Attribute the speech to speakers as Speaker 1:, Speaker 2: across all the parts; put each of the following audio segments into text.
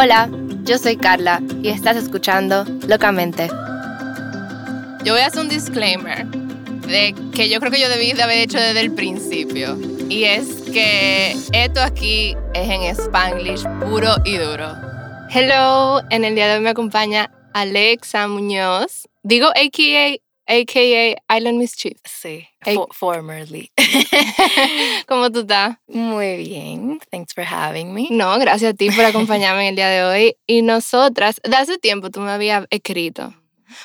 Speaker 1: Hola, yo soy Carla y estás escuchando Locamente.
Speaker 2: Yo voy a hacer un disclaimer de que yo creo que yo debí de haber hecho desde el principio. Y es que esto aquí es en Spanglish puro y duro.
Speaker 1: Hello, en el día de hoy me acompaña Alexa Muñoz. Digo AKA, AKA Island Mischief.
Speaker 3: Sí,
Speaker 1: Hey.
Speaker 3: fo- formerly.
Speaker 1: ¿Cómo tú estás?
Speaker 3: Muy bien, thanks for having me.
Speaker 1: No, gracias a ti por acompañarme en el día de hoy. Y nosotras, de hace tiempo tú me habías escrito.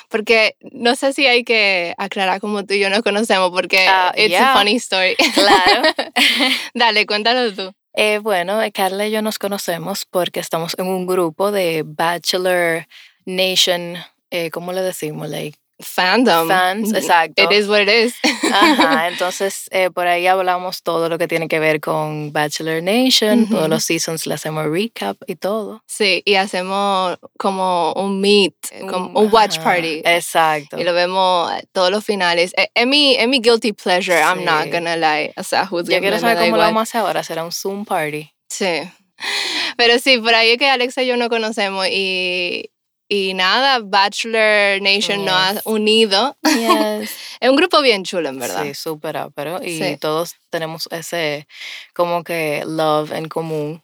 Speaker 1: Porque no sé si hay que aclarar cómo tú y yo nos conocemos, porque
Speaker 3: Ah,
Speaker 1: it's
Speaker 3: yeah.
Speaker 1: a funny story.
Speaker 3: Claro.
Speaker 1: Dale, cuéntalo tú.
Speaker 3: Eh, bueno, Carla y yo nos conocemos porque estamos en un grupo de Bachelor Nation, eh, ¿cómo le decimos? Like,
Speaker 1: Fandom.
Speaker 3: fans, exacto.
Speaker 1: It is what it is.
Speaker 3: Ajá, entonces eh, por ahí hablamos todo lo que tiene que ver con Bachelor Nation, todos los seasons le hacemos recap y todo.
Speaker 1: Sí, y hacemos como un meet, como un watch party.
Speaker 3: Exacto.
Speaker 1: Y lo vemos todos los finales. Es mi, es mi guilty pleasure, I'm not
Speaker 3: Sí.
Speaker 1: gonna lie. O sea,
Speaker 3: Yo
Speaker 1: juzguenme,
Speaker 3: quiero saber cómo lo vamos a hacer ahora, será un Zoom party.
Speaker 1: Sí. Pero sí, por ahí es que Alexa y yo nos conocemos y, y nada, Bachelor Nation nos ha
Speaker 3: Yes.
Speaker 1: unido.
Speaker 3: Yes.
Speaker 1: Es un grupo bien chulo, en verdad.
Speaker 3: Sí, súper pero y
Speaker 1: Sí.
Speaker 3: todos tenemos ese como que love en común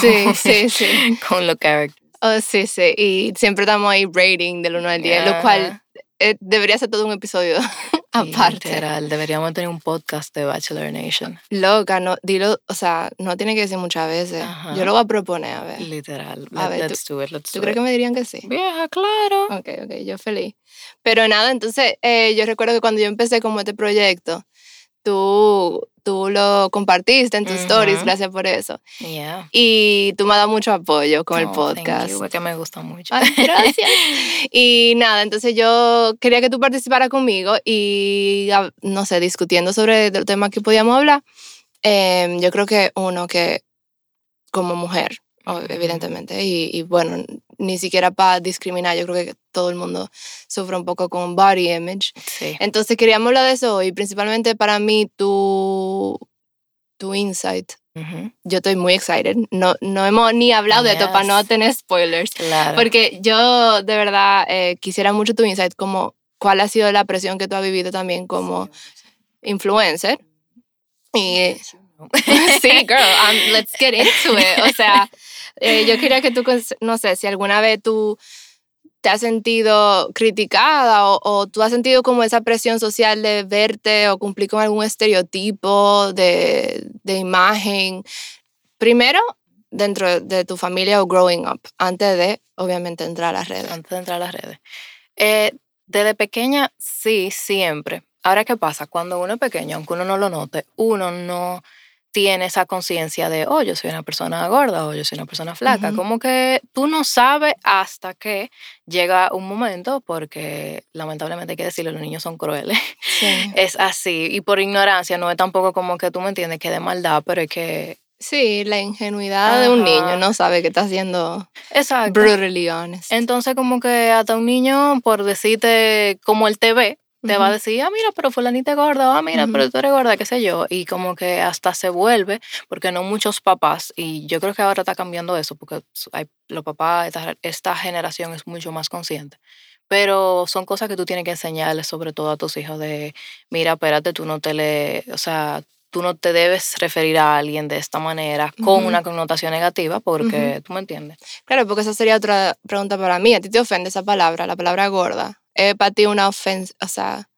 Speaker 1: Sí, sí, sí.
Speaker 3: con los characters.
Speaker 1: Oh, sí, sí. Y siempre estamos ahí rating del 1 al 10, lo cual. Eh, debería ser todo un episodio aparte.
Speaker 3: Literal, deberíamos tener un podcast de Bachelor Nation.
Speaker 1: Loca, no, dilo, o sea, no tiene que decir muchas veces.
Speaker 3: Ajá.
Speaker 1: Yo lo voy a proponer, a ver.
Speaker 3: Literal.
Speaker 1: A
Speaker 3: Let-
Speaker 1: ver,
Speaker 3: let's do it, let's
Speaker 1: ¿Tú
Speaker 3: do
Speaker 1: crees
Speaker 3: it.
Speaker 1: que me dirían que sí?
Speaker 3: Vieja, claro.
Speaker 1: Ok, ok, yo feliz. Pero nada, entonces eh, yo recuerdo que cuando yo empecé como este proyecto, tú, tú lo compartiste en tus stories,
Speaker 3: Ujú.
Speaker 1: gracias por eso.
Speaker 3: Yeah.
Speaker 1: Y tú me has dado mucho apoyo con el
Speaker 3: Oh, thank
Speaker 1: podcast.
Speaker 3: you, que me gusta mucho.
Speaker 1: Ay, gracias. y nada, entonces yo quería que tú participaras conmigo y, no sé, discutiendo sobre el tema que podíamos hablar. Em, yo creo que uno que como mujer, evidentemente, y, y bueno, ni siquiera para discriminar, yo creo que todo el mundo sufre un poco con body image.
Speaker 3: Sí.
Speaker 1: Entonces queríamos hablar de eso y principalmente para mí tu, tu insight. Yo estoy muy excited. No, no hemos ni hablado de esto para no tener spoilers.
Speaker 3: Claro.
Speaker 1: Porque yo de verdad eh, quisiera mucho tu insight, como cuál ha sido la presión que tú has vivido también como influencer. Y sí, girl, um, let's get into it. O sea, eh, yo quería que tú, no sé, si alguna vez tú te has sentido criticada o, o tú has sentido como esa presión social de verte o cumplir con algún estereotipo de, de imagen. Primero, dentro de tu familia o growing up, antes de, obviamente, entrar a las redes.
Speaker 3: antes de entrar a las redes. Eh, desde pequeña, sí, siempre. Ahora, ¿qué pasa? Cuando uno es pequeño, aunque uno no lo note, uno no tiene esa conciencia de, oh, yo soy una persona gorda o yo soy una persona flaca. Como que tú no sabes hasta que llega un momento, porque lamentablemente hay que decirlo, los niños son crueles.
Speaker 1: Sí.
Speaker 3: es así. Y por ignorancia, no es tampoco como que tú me entiendes que de maldad, pero es que.
Speaker 1: Sí, la ingenuidad de un niño no sabe que está siendo
Speaker 3: Exacto.
Speaker 1: brutally honest.
Speaker 3: Entonces, como que hasta un niño, por decirte como él te va a decir, ah, mira, pero fulanita es gorda, ah, mira, pero tú eres gorda, qué sé yo. Y como que hasta se vuelve, porque no muchos papás, y yo creo que ahora está cambiando eso, porque hay, los papás, esta, esta generación es mucho más consciente. Pero son cosas que tú tienes que enseñarles, sobre todo a tus hijos, de, mira, espérate, tú no te le, o sea, tú no te debes referir a alguien de esta manera con una connotación negativa, porque tú me entiendes.
Speaker 1: Claro, porque esa sería otra pregunta para mí. ¿A ti te ofende esa palabra, la palabra gorda? ¿Es para ti una ofensa? O sea,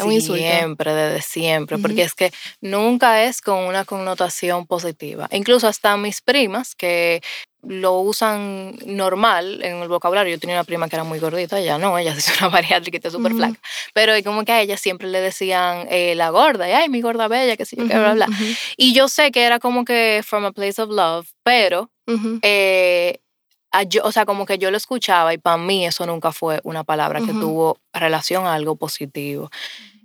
Speaker 1: un insulto.
Speaker 3: Siempre, desde siempre,
Speaker 1: Ujú.
Speaker 3: porque es que nunca es con una connotación positiva. Incluso hasta mis primas que lo usan normal en el vocabulario. Yo tenía una prima que era muy gordita, ella no, ella es una bariátrica y está súper
Speaker 1: Ujú.
Speaker 3: flaca. Pero como que a ella siempre le decían eh, la gorda, y ay, mi gorda bella, que sé yo, qué, bla, bla.
Speaker 1: Ujú,
Speaker 3: Y yo sé que era como que from a place of love, pero eh, yo, o sea, como que yo lo escuchaba y para mí eso nunca fue una palabra que
Speaker 1: Ujú.
Speaker 3: tuvo relación a algo positivo.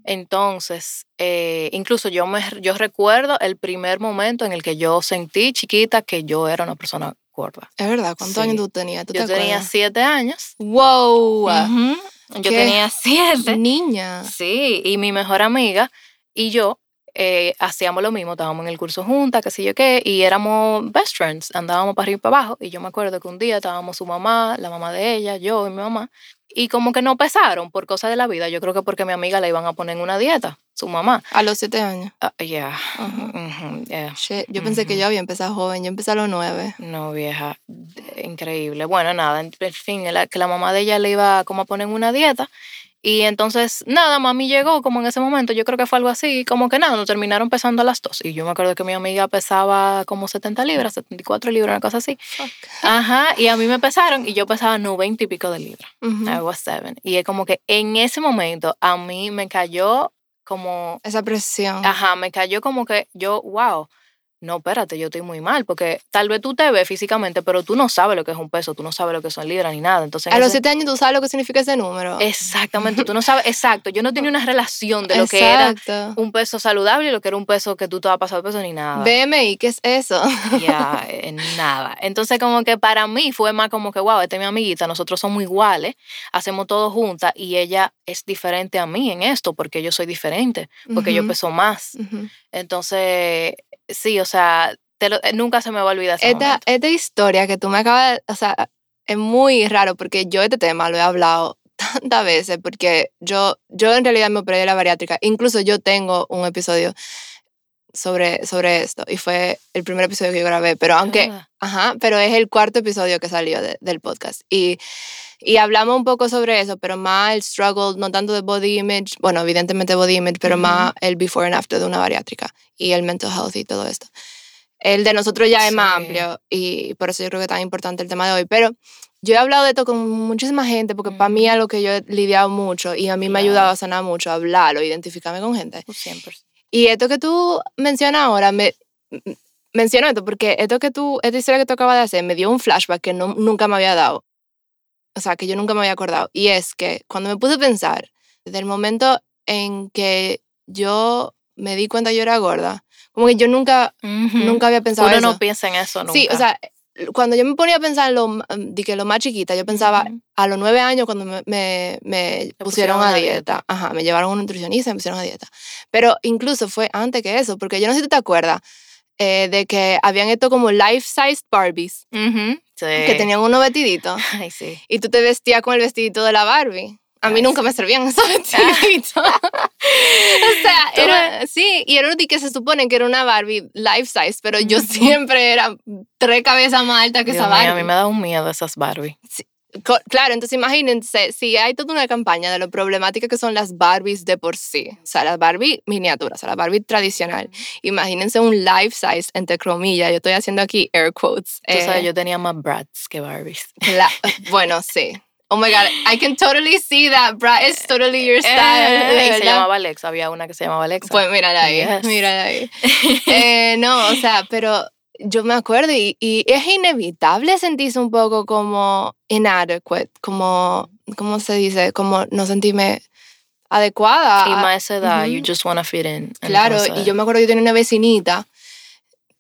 Speaker 3: Entonces, eh, incluso yo, me, yo recuerdo el primer momento en el que yo sentí chiquita que yo era una persona gorda.
Speaker 1: Es verdad, ¿cuántos
Speaker 3: Sí.
Speaker 1: años tú tenías? ¿Tú
Speaker 3: Yo
Speaker 1: te
Speaker 3: tenía
Speaker 1: acuerdas?
Speaker 3: siete años.
Speaker 1: ¡Wow!
Speaker 3: Ujú. Yo
Speaker 1: ¿Qué?
Speaker 3: tenía siete.
Speaker 1: Niña.
Speaker 3: Sí, y mi mejor amiga y yo eh, hacíamos lo mismo, estábamos en el curso juntas, qué sé yo qué, y éramos best friends, andábamos para arriba y para abajo. Y yo me acuerdo que un día estábamos su mamá, la mamá de ella, yo y mi mamá, y como que no pesaron por cosas de la vida. Yo creo que porque mi amiga la iban a poner en una dieta, su mamá.
Speaker 1: A los siete años.
Speaker 3: Ah, yeah.
Speaker 1: Ajá.
Speaker 3: Ujú, yeah.
Speaker 1: Shit, yo pensé que yo había empezado joven, yo empecé a los nueve.
Speaker 3: No, vieja, increíble. Bueno, nada, en en fin, la- que la mamá de ella le iba como a poner en una dieta. Y entonces, nada, mami llegó como en ese momento, yo creo que fue algo así, como que nada, nos terminaron pesando a las dos. Y yo me acuerdo que mi amiga pesaba como 70 libras, 74 libras, una cosa así. Ajá, y a mí me pesaron y yo pesaba 90 y pico de libras.
Speaker 1: Ujú.
Speaker 3: I was seven. Y es como que en ese momento a mí me cayó como
Speaker 1: Esa presión.
Speaker 3: Ajá, me cayó como que yo, wow, no, espérate, yo estoy muy mal, porque tal vez tú te ves físicamente, pero tú no sabes lo que es un peso, tú no sabes lo que son libras ni nada. Entonces, en
Speaker 1: a los
Speaker 3: ese-
Speaker 1: siete años tú sabes lo que significa ese número.
Speaker 3: Exactamente, tú no sabes, exacto, yo no tenía una relación de lo que era un peso saludable y lo que era un peso que tú te vas a pasar de peso ni nada.
Speaker 1: BMI, ¿qué es eso?
Speaker 3: Ya, eh, nada. Entonces, como que para mí fue más como que, wow, esta es mi amiguita, nosotros somos iguales, hacemos todo juntas y ella es diferente a mí en esto, porque yo soy diferente, porque yo peso más. Entonces, sí, o sea, te lo- eh, nunca se me va a olvidar ese
Speaker 1: Esta,
Speaker 3: momento.
Speaker 1: esta historia que tú me acabas de, o sea, es muy raro porque yo este tema lo he hablado tantas veces porque yo, yo en realidad me operé de la bariátrica. Incluso yo tengo un episodio sobre, sobre esto y fue el primer episodio que yo grabé, pero aunque,
Speaker 3: Ah,
Speaker 1: ajá, pero es el cuarto episodio que salió de- del podcast. Y, y hablamos un poco sobre eso, pero más el struggle, no tanto de body image, bueno, evidentemente body image, pero más el before and after de una bariátrica y el mental health y todo esto. El de nosotros ya es más amplio y por eso yo creo que es tan importante el tema de hoy. Pero yo he hablado de esto con muchísima gente porque para mí es algo que yo he lidiado mucho y a mí me ha ayudado a sanar mucho, a hablarlo, identificarme con gente.
Speaker 3: pues siempre.
Speaker 1: Y esto que tú mencionas ahora, me menciono esto porque esto que tú, esta historia que tú acabas de hacer me dio un flashback que no, nunca me había dado. O sea, que yo nunca me había acordado. Y es que cuando me puse a pensar, desde el momento en que yo me di cuenta que yo era gorda, como que yo nunca, nunca había pensado
Speaker 3: Uno
Speaker 1: eso.
Speaker 3: no piensa en eso nunca.
Speaker 1: Sí, o sea, cuando yo me ponía a pensar en lo, m- de que lo más chiquita, yo pensaba a los nueve años cuando me, me, me pusieron,
Speaker 3: pusieron
Speaker 1: a dieta.
Speaker 3: dieta.
Speaker 1: Ajá, me llevaron a un nutricionista y me pusieron a dieta. Pero incluso fue antes que eso, porque yo no sé si tú te acuerdas eh, de que habían esto como life-sized Barbies,
Speaker 3: Ujú, sí.
Speaker 1: que tenían unos vestiditos
Speaker 3: Ay, sí.
Speaker 1: y tú te vestías con el vestidito de la Barbie. A mí
Speaker 3: Ay,
Speaker 1: nunca
Speaker 3: sí.
Speaker 1: me servían esos vestiditos. o sea, era, sí, y era que se supone que era una Barbie life size, pero yo siempre era tres cabezas más alta que
Speaker 3: Dios
Speaker 1: esa
Speaker 3: mío,
Speaker 1: Barbie.
Speaker 3: a mí me da un miedo esas Barbie.
Speaker 1: Co- Claro, entonces imagínense, si hay toda una campaña de lo problemática que son las Barbies de por sí, o sea, las Barbie miniaturas, o sea, la Barbie tradicional, imagínense un life size, entre comillas, yo estoy haciendo aquí air quotes.
Speaker 3: Tú sabes,
Speaker 1: eh,
Speaker 3: yo tenía más brats que Barbies.
Speaker 1: la- bueno, sí. Oh my God, I can totally see that, Brad. It's totally your style.
Speaker 3: Eh, y se llamaba Alexa, había una que se llamaba Alexa.
Speaker 1: Pues mírala ahí,
Speaker 3: Yes.
Speaker 1: mírala ahí. Eh, no, o sea, pero yo me acuerdo y, y es inevitable sentirse un poco como inadequate, como, ¿cómo se dice? Como no sentirme adecuada.
Speaker 3: y más a esa edad, you just wanna fit in.
Speaker 1: Claro, y yo me acuerdo yo tenía una vecinita.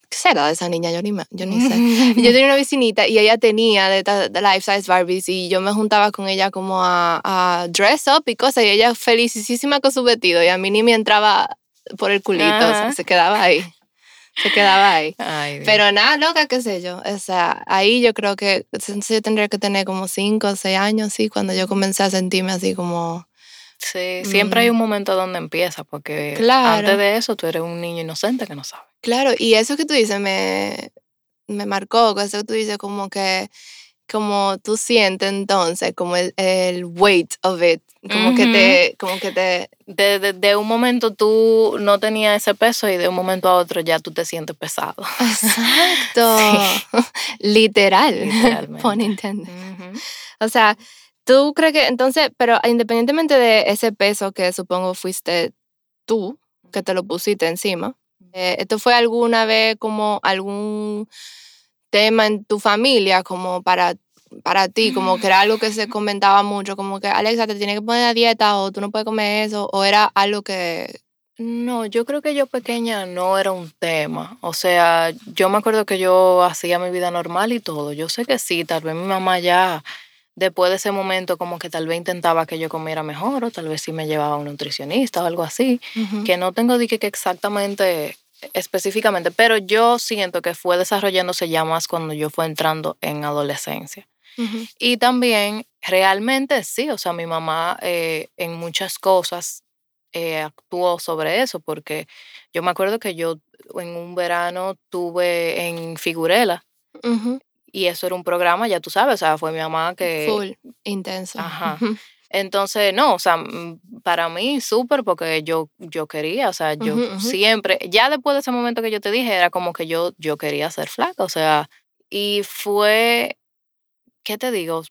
Speaker 1: ¿Qué será de esa niña? Yo ni, me- yo ni sé. Yo tenía una vecinita y ella tenía de, life size Barbies y yo me juntaba con ella como a, a dress up y cosas y ella felicísima con su vestido y a mí ni me entraba por el culito, o sea,
Speaker 3: Ajá.
Speaker 1: se quedaba ahí. Se quedaba ahí.
Speaker 3: Ay.
Speaker 1: Pero nada, loca, qué sé yo. O sea, ahí yo creo que yo tendría que tener como 5 o 6 años, sí, cuando yo comencé a sentirme así como...
Speaker 3: Sí, siempre hay
Speaker 1: Mm.
Speaker 3: un momento donde empieza, porque
Speaker 1: Claro.
Speaker 3: antes de eso tú eres un niño inocente que no sabe.
Speaker 1: Claro, y eso que tú dices me, me marcó, eso que tú dices como que, como tú sientes entonces, como el, el weight of it, como que te, como que te,
Speaker 3: De, de, de un momento tú no tenías ese peso y de un momento a otro ya tú te sientes pesado.
Speaker 1: exacto, literal,
Speaker 3: Literalmente.
Speaker 1: pun intended. O sea, tú crees que entonces, pero independientemente de ese peso que supongo fuiste tú, que te lo pusiste encima, eh, ¿esto fue alguna vez como algún tema en tu familia como para, para ti, como que era algo que se comentaba mucho, como que Alexa te tiene que poner a dieta o tú no puedes comer eso, o era algo que...
Speaker 3: No, yo creo que yo pequeña no era un tema. O sea, yo me acuerdo que yo hacía mi vida normal y todo. Yo sé que sí, tal vez mi mamá ya después de ese momento como que tal vez intentaba que yo comiera mejor o tal vez sí me llevaba a un nutricionista o algo así, que no tengo de que que exactamente específicamente, pero yo siento que fue desarrollándose ya más cuando yo fue entrando en adolescencia.
Speaker 1: Ujú.
Speaker 3: Y también realmente sí, o sea, mi mamá eh, en muchas cosas eh, actuó sobre eso, porque yo me acuerdo que yo en un verano tuve en Figurela
Speaker 1: Ujú.
Speaker 3: y eso era un programa, ya tú sabes, o sea, fue mi mamá que...
Speaker 1: Full, intenso.
Speaker 3: Ajá. Entonces, no, o sea, mm, para mí súper porque yo, yo quería, o sea, yo siempre, ya después de ese momento que yo te dije, era como que yo, yo quería ser flaca, o sea, y fue, ¿qué te digo?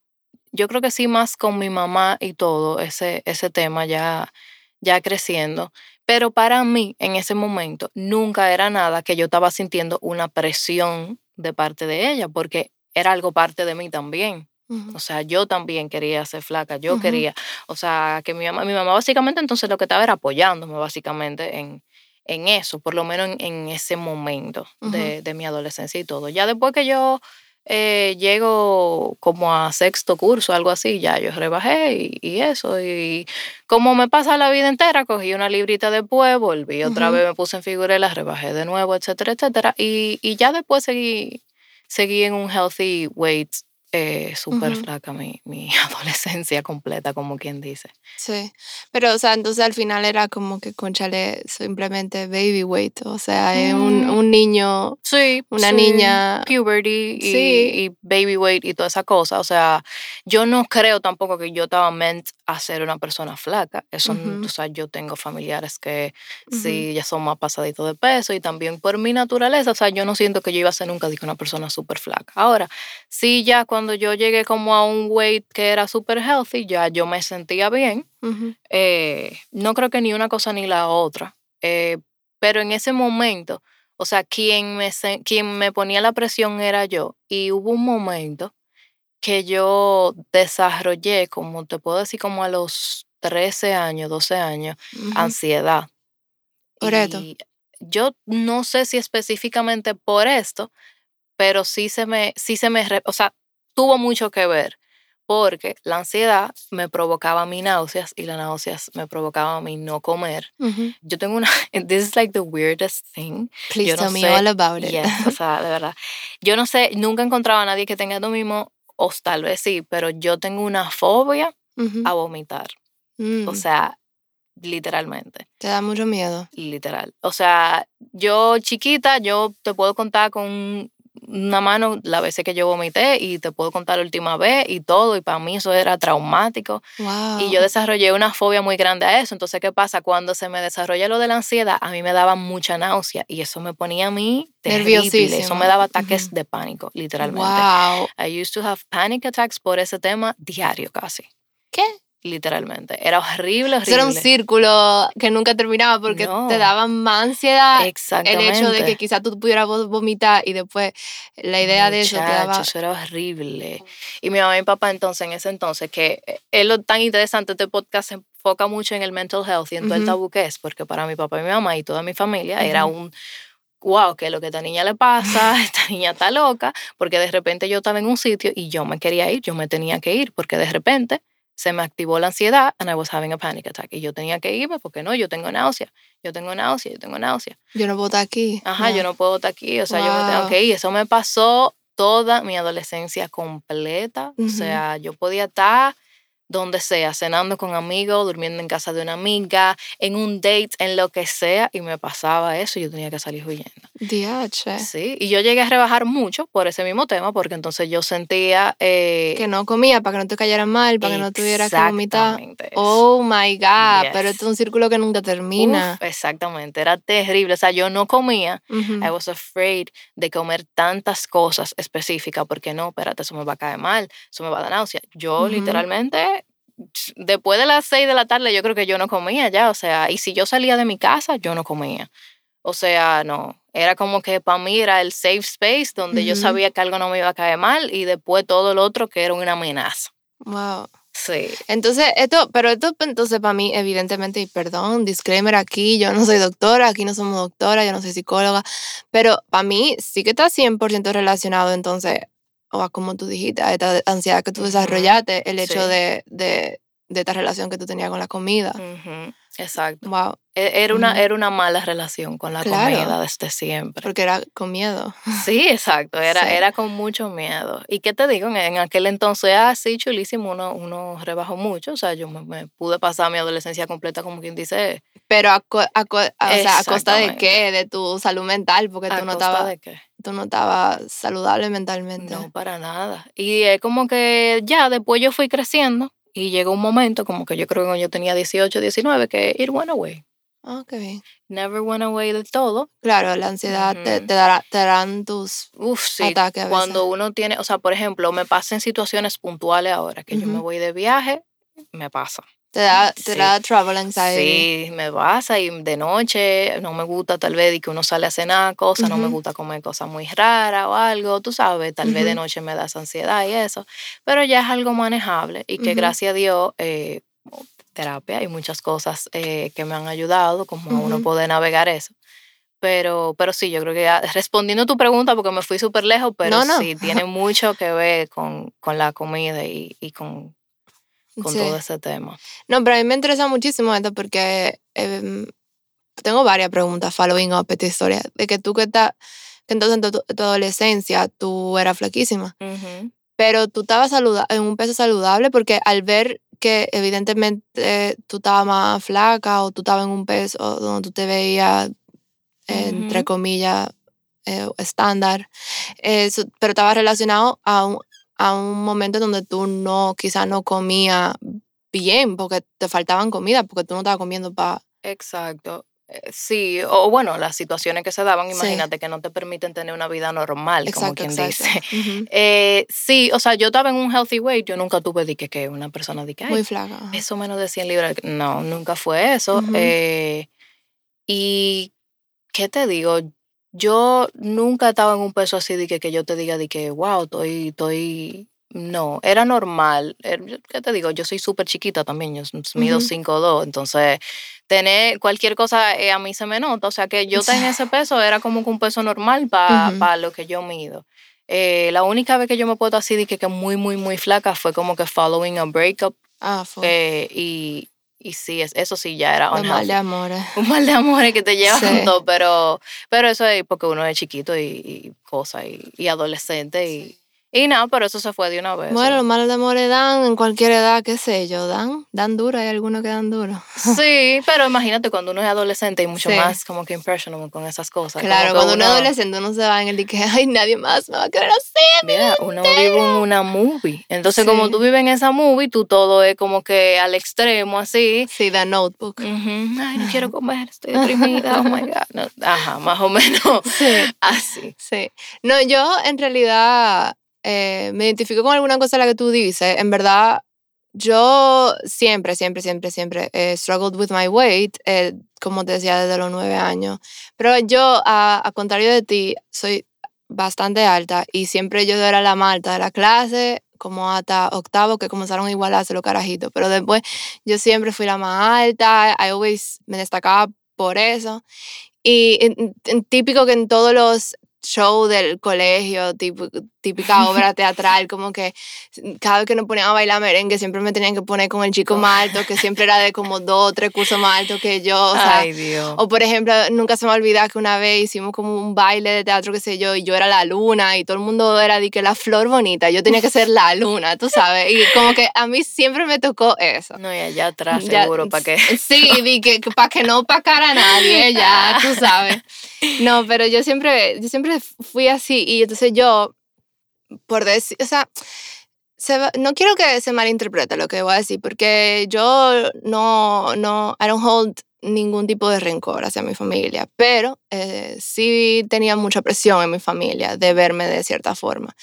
Speaker 3: Yo creo que sí más con mi mamá y todo, ese, ese tema ya, ya creciendo. Pero para mí, en ese momento, nunca era nada que yo estaba sintiendo una presión de parte de ella, porque era algo parte de mí también. O sea, yo también quería ser flaca, yo quería, o sea, que mi mamá, mi mamá básicamente entonces lo que estaba era apoyándome básicamente en, en eso, por lo menos en, en ese momento de, de mi adolescencia y todo. Ya después que yo eh, llego como a sexto curso, algo así, ya yo rebajé y, y eso. Y como me pasa la vida entera, cogí una librita después, volví otra vez, me puse en figurela, rebajé de nuevo, etcétera, etcétera. Y, y ya después seguí, seguí en un healthy weight eh, súper flaca mi, mi adolescencia completa, como quien dice.
Speaker 1: Sí, pero o sea, entonces al final era como que conchale simplemente baby weight, o sea, es un,
Speaker 3: Mm.
Speaker 1: un niño,
Speaker 3: Sí,
Speaker 1: Una
Speaker 3: sí,
Speaker 1: niña-
Speaker 3: Puberty y,
Speaker 1: Sí.
Speaker 3: y baby weight y toda esa cosa. O sea, yo no creo tampoco que yo estaba meant a ser una persona flaca. Eso, o sea, yo tengo familiares que
Speaker 1: Ujú.
Speaker 3: sí ya son más pasaditos de peso y también por mi naturaleza. O sea, yo no siento que yo iba a ser nunca dije, una persona súper flaca. Ahora, sí, ya cuando yo llegué como a un weight que era súper healthy, ya yo me sentía bien. Eh, no creo que ni una cosa ni la otra. Eh, pero en ese momento, o sea, quien me, quien me ponía la presión era yo. Y hubo un momento que yo desarrollé, como te puedo decir, como a los 13 años, 12 años, ansiedad.
Speaker 1: Por esto.
Speaker 3: Y yo no sé si específicamente por esto, pero sí se me, sí se me, o sea, tuvo mucho que ver, porque la ansiedad me provocaba mis náuseas y las náuseas me provocaban mi no comer.
Speaker 1: Ujú.
Speaker 3: Yo tengo una, this is like the weirdest thing.
Speaker 1: Please
Speaker 3: Yo no
Speaker 1: tell me
Speaker 3: sé-
Speaker 1: all about it.
Speaker 3: Yes, o sea, de verdad. Yo no sé, nunca he encontrado a nadie que tenga lo mismo, o tal vez sí, pero yo tengo una fobia
Speaker 1: Ujú.
Speaker 3: a vomitar.
Speaker 1: Mm,
Speaker 3: O sea, literalmente
Speaker 1: te da mucho miedo.
Speaker 3: literal. O sea, yo chiquita, yo te puedo contar con una mano las veces que yo vomité y te puedo contar la última vez y todo, y para mí eso era traumático.
Speaker 1: Wow.
Speaker 3: Y yo desarrollé una fobia muy grande a eso. Entonces, ¿qué pasa? Cuando se me desarrolla lo de la ansiedad, a mí me daba mucha náusea y eso me ponía a mí terrible. Eso me daba ataques de pánico, literalmente.
Speaker 1: Wow.
Speaker 3: I used to have panic attacks por ese tema diario casi,
Speaker 1: ¿Qué?
Speaker 3: Literalmente. Era horrible,
Speaker 1: Eso era un
Speaker 3: horrible.
Speaker 1: círculo que nunca terminaba porque
Speaker 3: No.
Speaker 1: te daba más ansiedad el hecho de que quizás tú pudieras vo- vomitar y después la idea de eso te daba...
Speaker 3: Muchacho, eso era horrible. Y mi mamá y mi papá entonces, en ese entonces, que eh, es lo tan interesante, este podcast se enfoca mucho en el mental health y en todo el tabú que es, porque para mi papá y mi mamá y toda mi familia era
Speaker 1: Ujú.
Speaker 3: un, wow, que lo que a esta niña le pasa, esta niña está loca, porque de repente yo estaba en un sitio y yo me quería ir, yo me tenía que ir, porque de repente se me activó la ansiedad and I was having a panic attack. Y yo tenía que irme porque no, yo tengo náusea, yo tengo náusea, yo tengo náusea.
Speaker 1: Yo no puedo estar aquí.
Speaker 3: Ajá, yo no puedo estar aquí, o sea, yo me tengo que ir. Eso me pasó toda mi adolescencia completa. O sea, yo podía estar donde sea, cenando con amigos, durmiendo en casa de una amiga, en un date, en lo que sea, y me pasaba eso y yo tenía que salir huyendo.
Speaker 1: DH.
Speaker 3: Sí, y yo llegué a rebajar mucho por ese mismo tema, porque entonces yo sentía... eh,
Speaker 1: Que no comía para que no te cayeras mal, para que no tuvieras que vomitar.
Speaker 3: eso.
Speaker 1: Oh my God, pero esto es un círculo que nunca termina.
Speaker 3: Uf, exactamente, era terrible. O sea, yo no comía. I was afraid de comer tantas cosas específicas porque no, espérate, eso me va a caer mal, eso me va a dar náusea. Yo literalmente, después de las 6 de la tarde, yo creo que yo no comía ya, o sea, y si yo salía de mi casa, yo no comía. O sea, no, era como que para mí era el safe space donde yo sabía que algo no me iba a caer mal y después todo lo otro que era una amenaza.
Speaker 1: Wow.
Speaker 3: Sí.
Speaker 1: Entonces, esto, pero esto, pues, entonces, para mí, evidentemente, y perdón, disclaimer aquí, yo no soy doctora, aquí no somos doctora, yo no soy psicóloga, pero para mí sí que está 100% relacionado, entonces, o a como tú dijiste, a esta ansiedad que tú desarrollaste, el hecho
Speaker 3: Sí.
Speaker 1: de, de, de esta relación que tú tenías con la comida.
Speaker 3: Exacto.
Speaker 1: Wow,
Speaker 3: E- Era una, era una mala relación con la
Speaker 1: Claro.
Speaker 3: comida desde siempre.
Speaker 1: porque era con miedo.
Speaker 3: Sí, exacto, era,
Speaker 1: Sí.
Speaker 3: era con mucho miedo. ¿Y qué te digo? En, aquel entonces, ah, sí, chulísimo, uno, uno rebajó mucho, o sea, yo me, me pude pasar mi adolescencia completa como quien dice,
Speaker 1: Pero a, a a- o sea, a costa de qué? De tu salud mental, porque
Speaker 3: ¿a
Speaker 1: tú no
Speaker 3: costa
Speaker 1: estabas
Speaker 3: de qué?
Speaker 1: Tú no estabas saludable mentalmente.
Speaker 3: No, para nada. Y es como que ya después yo fui creciendo y llegó un momento, como que yo creo que cuando yo tenía 18, 19, que it went away.
Speaker 1: Ah, qué bien.
Speaker 3: Never went away del todo.
Speaker 1: Claro, la ansiedad te,
Speaker 3: Ujú.
Speaker 1: te, dará, te darán tus
Speaker 3: Uf, sí.
Speaker 1: ataques a veces.
Speaker 3: Cuando uno tiene, o sea, por ejemplo, me pasa en situaciones puntuales ahora, que yo me voy de viaje, me pasa.
Speaker 1: Te da, te
Speaker 3: Sí.
Speaker 1: da travel anxiety.
Speaker 3: Sí, me pasa y de noche no me gusta tal vez y que uno sale a cenar cosas, no me gusta comer cosas muy raras o algo, tú sabes, tal vez de noche me da esa ansiedad y eso, pero ya es algo manejable y que gracias a Dios, eh, terapia y muchas cosas eh, que me han ayudado como uno poder navegar eso. Pero, pero sí, yo creo que ya, respondiendo a tu pregunta, porque me fui súper lejos, pero
Speaker 1: No, no.
Speaker 3: sí, tiene mucho que ver con, con la comida y, y con, con
Speaker 1: Sí.
Speaker 3: todo ese tema.
Speaker 1: No, pero a mí me interesa muchísimo esto porque em, tengo varias preguntas following up esta historia. De que tú que estás, que entonces en tu, tu adolescencia tú eras flaquísima,
Speaker 3: Ujú.
Speaker 1: pero tú estabas en un peso saludable porque al ver que evidentemente tú estabas más flaca o tú estabas en un peso donde tú te veías, eh, entre
Speaker 3: Ujú.
Speaker 1: comillas, eh, estándar, pero estaba relacionado a un, a un momento donde tú no, quizás no comías bien porque te faltaban comida, porque tú no estabas comiendo para...
Speaker 3: Exacto. Eh, Sí, o bueno, las situaciones que se daban,
Speaker 1: Sí.
Speaker 3: imagínate que no te permiten tener una vida normal, como quien
Speaker 1: exacto.
Speaker 3: dice. Eh, sí, o sea, yo estaba en un healthy weight, yo nunca tuve de que, que una persona de que,
Speaker 1: Muy
Speaker 3: "Ay,
Speaker 1: flaca.
Speaker 3: eso menos de 100 libras. No, nunca fue eso. Eh, y, ¿qué te digo? Yo nunca estaba en un peso así de que, que yo te diga de que, wow, estoy, estoy... No, era normal. Er- ¿Qué te digo? Yo soy súper chiquita también, yo mido
Speaker 1: Ujú.
Speaker 3: 5'2", entonces tener cualquier cosa eh, a mí se me nota. O sea, que yo en ese peso era como que un peso normal para
Speaker 1: Ujú.
Speaker 3: lo que yo mido. Eh, la única vez que yo me puedo así de que, que muy, muy, muy flaca fue como que following a breakup.
Speaker 1: Ah, fue.
Speaker 3: eh, y, y sí, es, eso sí ya era
Speaker 1: Lo mal de amores.
Speaker 3: Un mal de amores que te lleva
Speaker 1: Sí.
Speaker 3: todo, pero, pero eso es porque uno es chiquito y, y cosa, y, y adolescente, y, y nada, pero eso se fue de una vez.
Speaker 1: Bueno, los malos de amores dan en cualquier edad, qué sé yo, dan, dan duro, hay algunos que dan duro.
Speaker 3: Sí, pero imagínate cuando uno es adolescente y mucho
Speaker 1: Sí.
Speaker 3: más como que impressionable con esas cosas.
Speaker 1: Claro, cuando uno es adolescente uno se va en el de que, ay, nadie más me va a querer así.
Speaker 3: Mira, uno vive en una movie. Entonces, como tú vives en esa movie, tú todo es como que al extremo, así.
Speaker 1: Sí, The Notebook.
Speaker 3: Ay, no quiero comer, estoy deprimida. Oh my God. No, ajá, más o menos
Speaker 1: Sí.
Speaker 3: así.
Speaker 1: Sí. No, yo en realidad eh, me identifico con alguna cosa la que tú dices. En verdad, yo siempre, siempre, siempre, siempre eh, struggled with my weight, eh, como te decía, desde los nueve años. Pero yo, a, a contrario de ti, soy bastante alta y siempre yo era la más alta de la clase, como hasta octavo que comenzaron a igualarse los carajitos. Pero después yo siempre fui la más alta, I always me destacaba por eso. Y típico que en todos los shows del colegio, tipo- típica obra teatral, como que cada vez que nos ponían a bailar merengue siempre me tenían que poner con el chico más alto, que siempre era de como dos o tres cursos más alto que yo. O sea,
Speaker 3: Ay, Dios.
Speaker 1: o por ejemplo, nunca se me olvida que una vez hicimos como un baile de teatro, qué sé yo, y yo era la luna y todo el mundo era de que la flor bonita, yo tenía que ser la luna, tú sabes. Y como que a mí siempre me tocó eso.
Speaker 3: No, y allá atrás
Speaker 1: Ya,
Speaker 3: seguro, para que...
Speaker 1: Sí, di que, para que no opacara a nadie, ya, tú sabes. No, pero yo siempre, yo siempre fui así y entonces yo, por decir, o sea, se va- no quiero que se malinterprete lo que voy a decir, porque yo no, no, I don't hold ningún tipo de rencor hacia mi familia, pero eh, sí tenía mucha presión en mi familia de verme de cierta forma.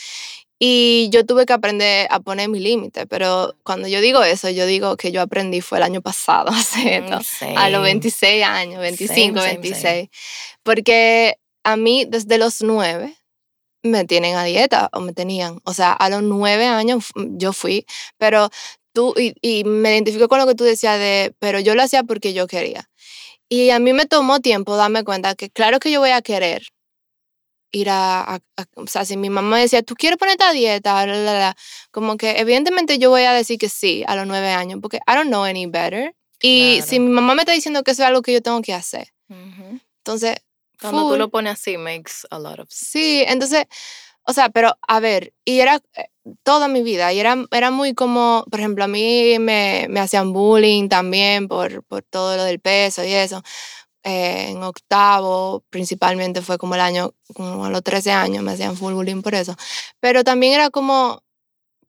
Speaker 1: Y yo tuve que aprender a poner mi límite, pero cuando yo digo eso, yo digo que yo aprendí fue el año pasado a hacer esto, a los
Speaker 3: Same.
Speaker 1: 26 años, 25,
Speaker 3: Same, same,
Speaker 1: 26. Porque a mí desde los 9 me tienen a dieta o me tenían. O sea, a los 9 años yo fui, pero tú, y, y me identifico con lo que tú decías de, pero yo lo hacía porque yo quería. Y a mí me tomó tiempo darme cuenta que claro que yo voy a querer ir a, o sea, si mi mamá me decía, ¿tú quieres ponerte a dieta? como que evidentemente yo voy a decir que sí a los nueve años, porque I don't know any better. Y si mi mamá me está diciendo que eso es algo que yo tengo que hacer. Entonces...
Speaker 3: Cuando tú lo pones así, makes a lot of sense.
Speaker 1: Sí, entonces, o sea, pero a ver, y era eh, toda mi vida, y era, era muy como, por ejemplo, a mí me, me hacían bullying también por, por todo lo del peso y eso. Eh, en octavo, principalmente fue como el año, como a los 13 años, me hacían full bullying por eso. Pero también era como,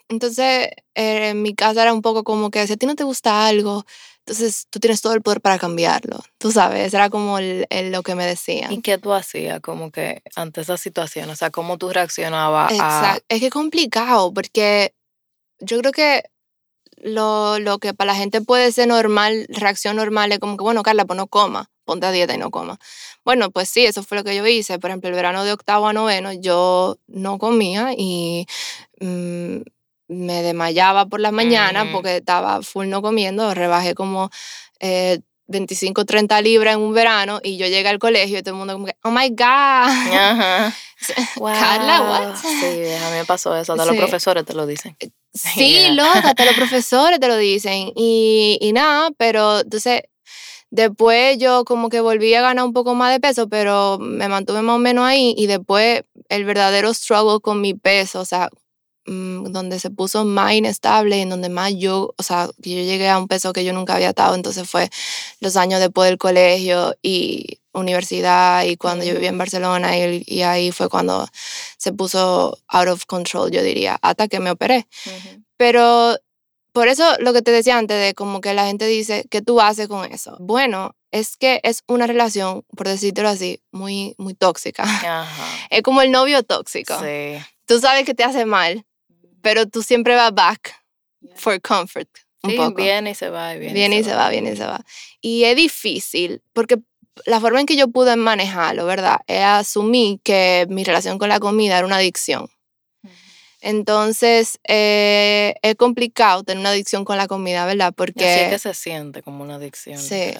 Speaker 1: entonces eh, en mi casa era un poco como que si a ti no te gusta algo, entonces tú tienes todo el poder para cambiarlo, tú sabes, era como el, lo que me decían.
Speaker 3: ¿Y qué tú hacías como que ante esa situación? O sea, ¿cómo tú reaccionabas?
Speaker 1: Exacto. Es que es complicado porque yo creo que lo, lo que para la gente puede ser normal, reacción normal, es como que, bueno, Carla, pues no coma ponte a dieta y no coma. Bueno, pues sí, eso fue lo que yo hice. Por ejemplo, el verano de octavo a noveno yo no comía y mm, me desmayaba por la mañana porque estaba full no comiendo. Rebajé como 25, eh, 30 libras en un verano y yo llegué al colegio y todo el mundo como que, oh my God. Ajá.
Speaker 3: Carla, what? Sí, a mí me pasó eso. Hasta los profesores te lo dicen. Eh,
Speaker 1: sí, loca, hasta los profesores te lo dicen. Y, y nada, pero entonces Después yo como que volví a ganar un poco más de peso, pero me mantuve más o menos ahí y después el verdadero struggle con mi peso, o sea, mm, donde se puso más inestable en donde más yo, o sea, que yo llegué a un peso que yo nunca había estado, entonces fue los años después del colegio y universidad y cuando yo vivía en Barcelona y, y, ahí fue cuando se puso out of control, yo diría, hasta que me operé. Pero por eso lo que te decía antes de como que la gente dice, ¿qué tú haces con eso? Bueno, es que es una relación, por decírtelo así, muy, muy tóxica. Es como el novio tóxico. Sí. Tú sabes que te hace mal, pero tú siempre vas back for comfort. Un sí, poco.
Speaker 3: viene y se va. Viene,
Speaker 1: viene y se, va. viene y se va. Y es difícil, porque la forma en que yo pude manejarlo, ¿verdad? Es asumir que mi relación con la comida era una adicción. Entonces, eh, es complicado tener una adicción con la comida, ¿verdad? Porque...
Speaker 3: Así que se siente como una adicción.
Speaker 1: Sí,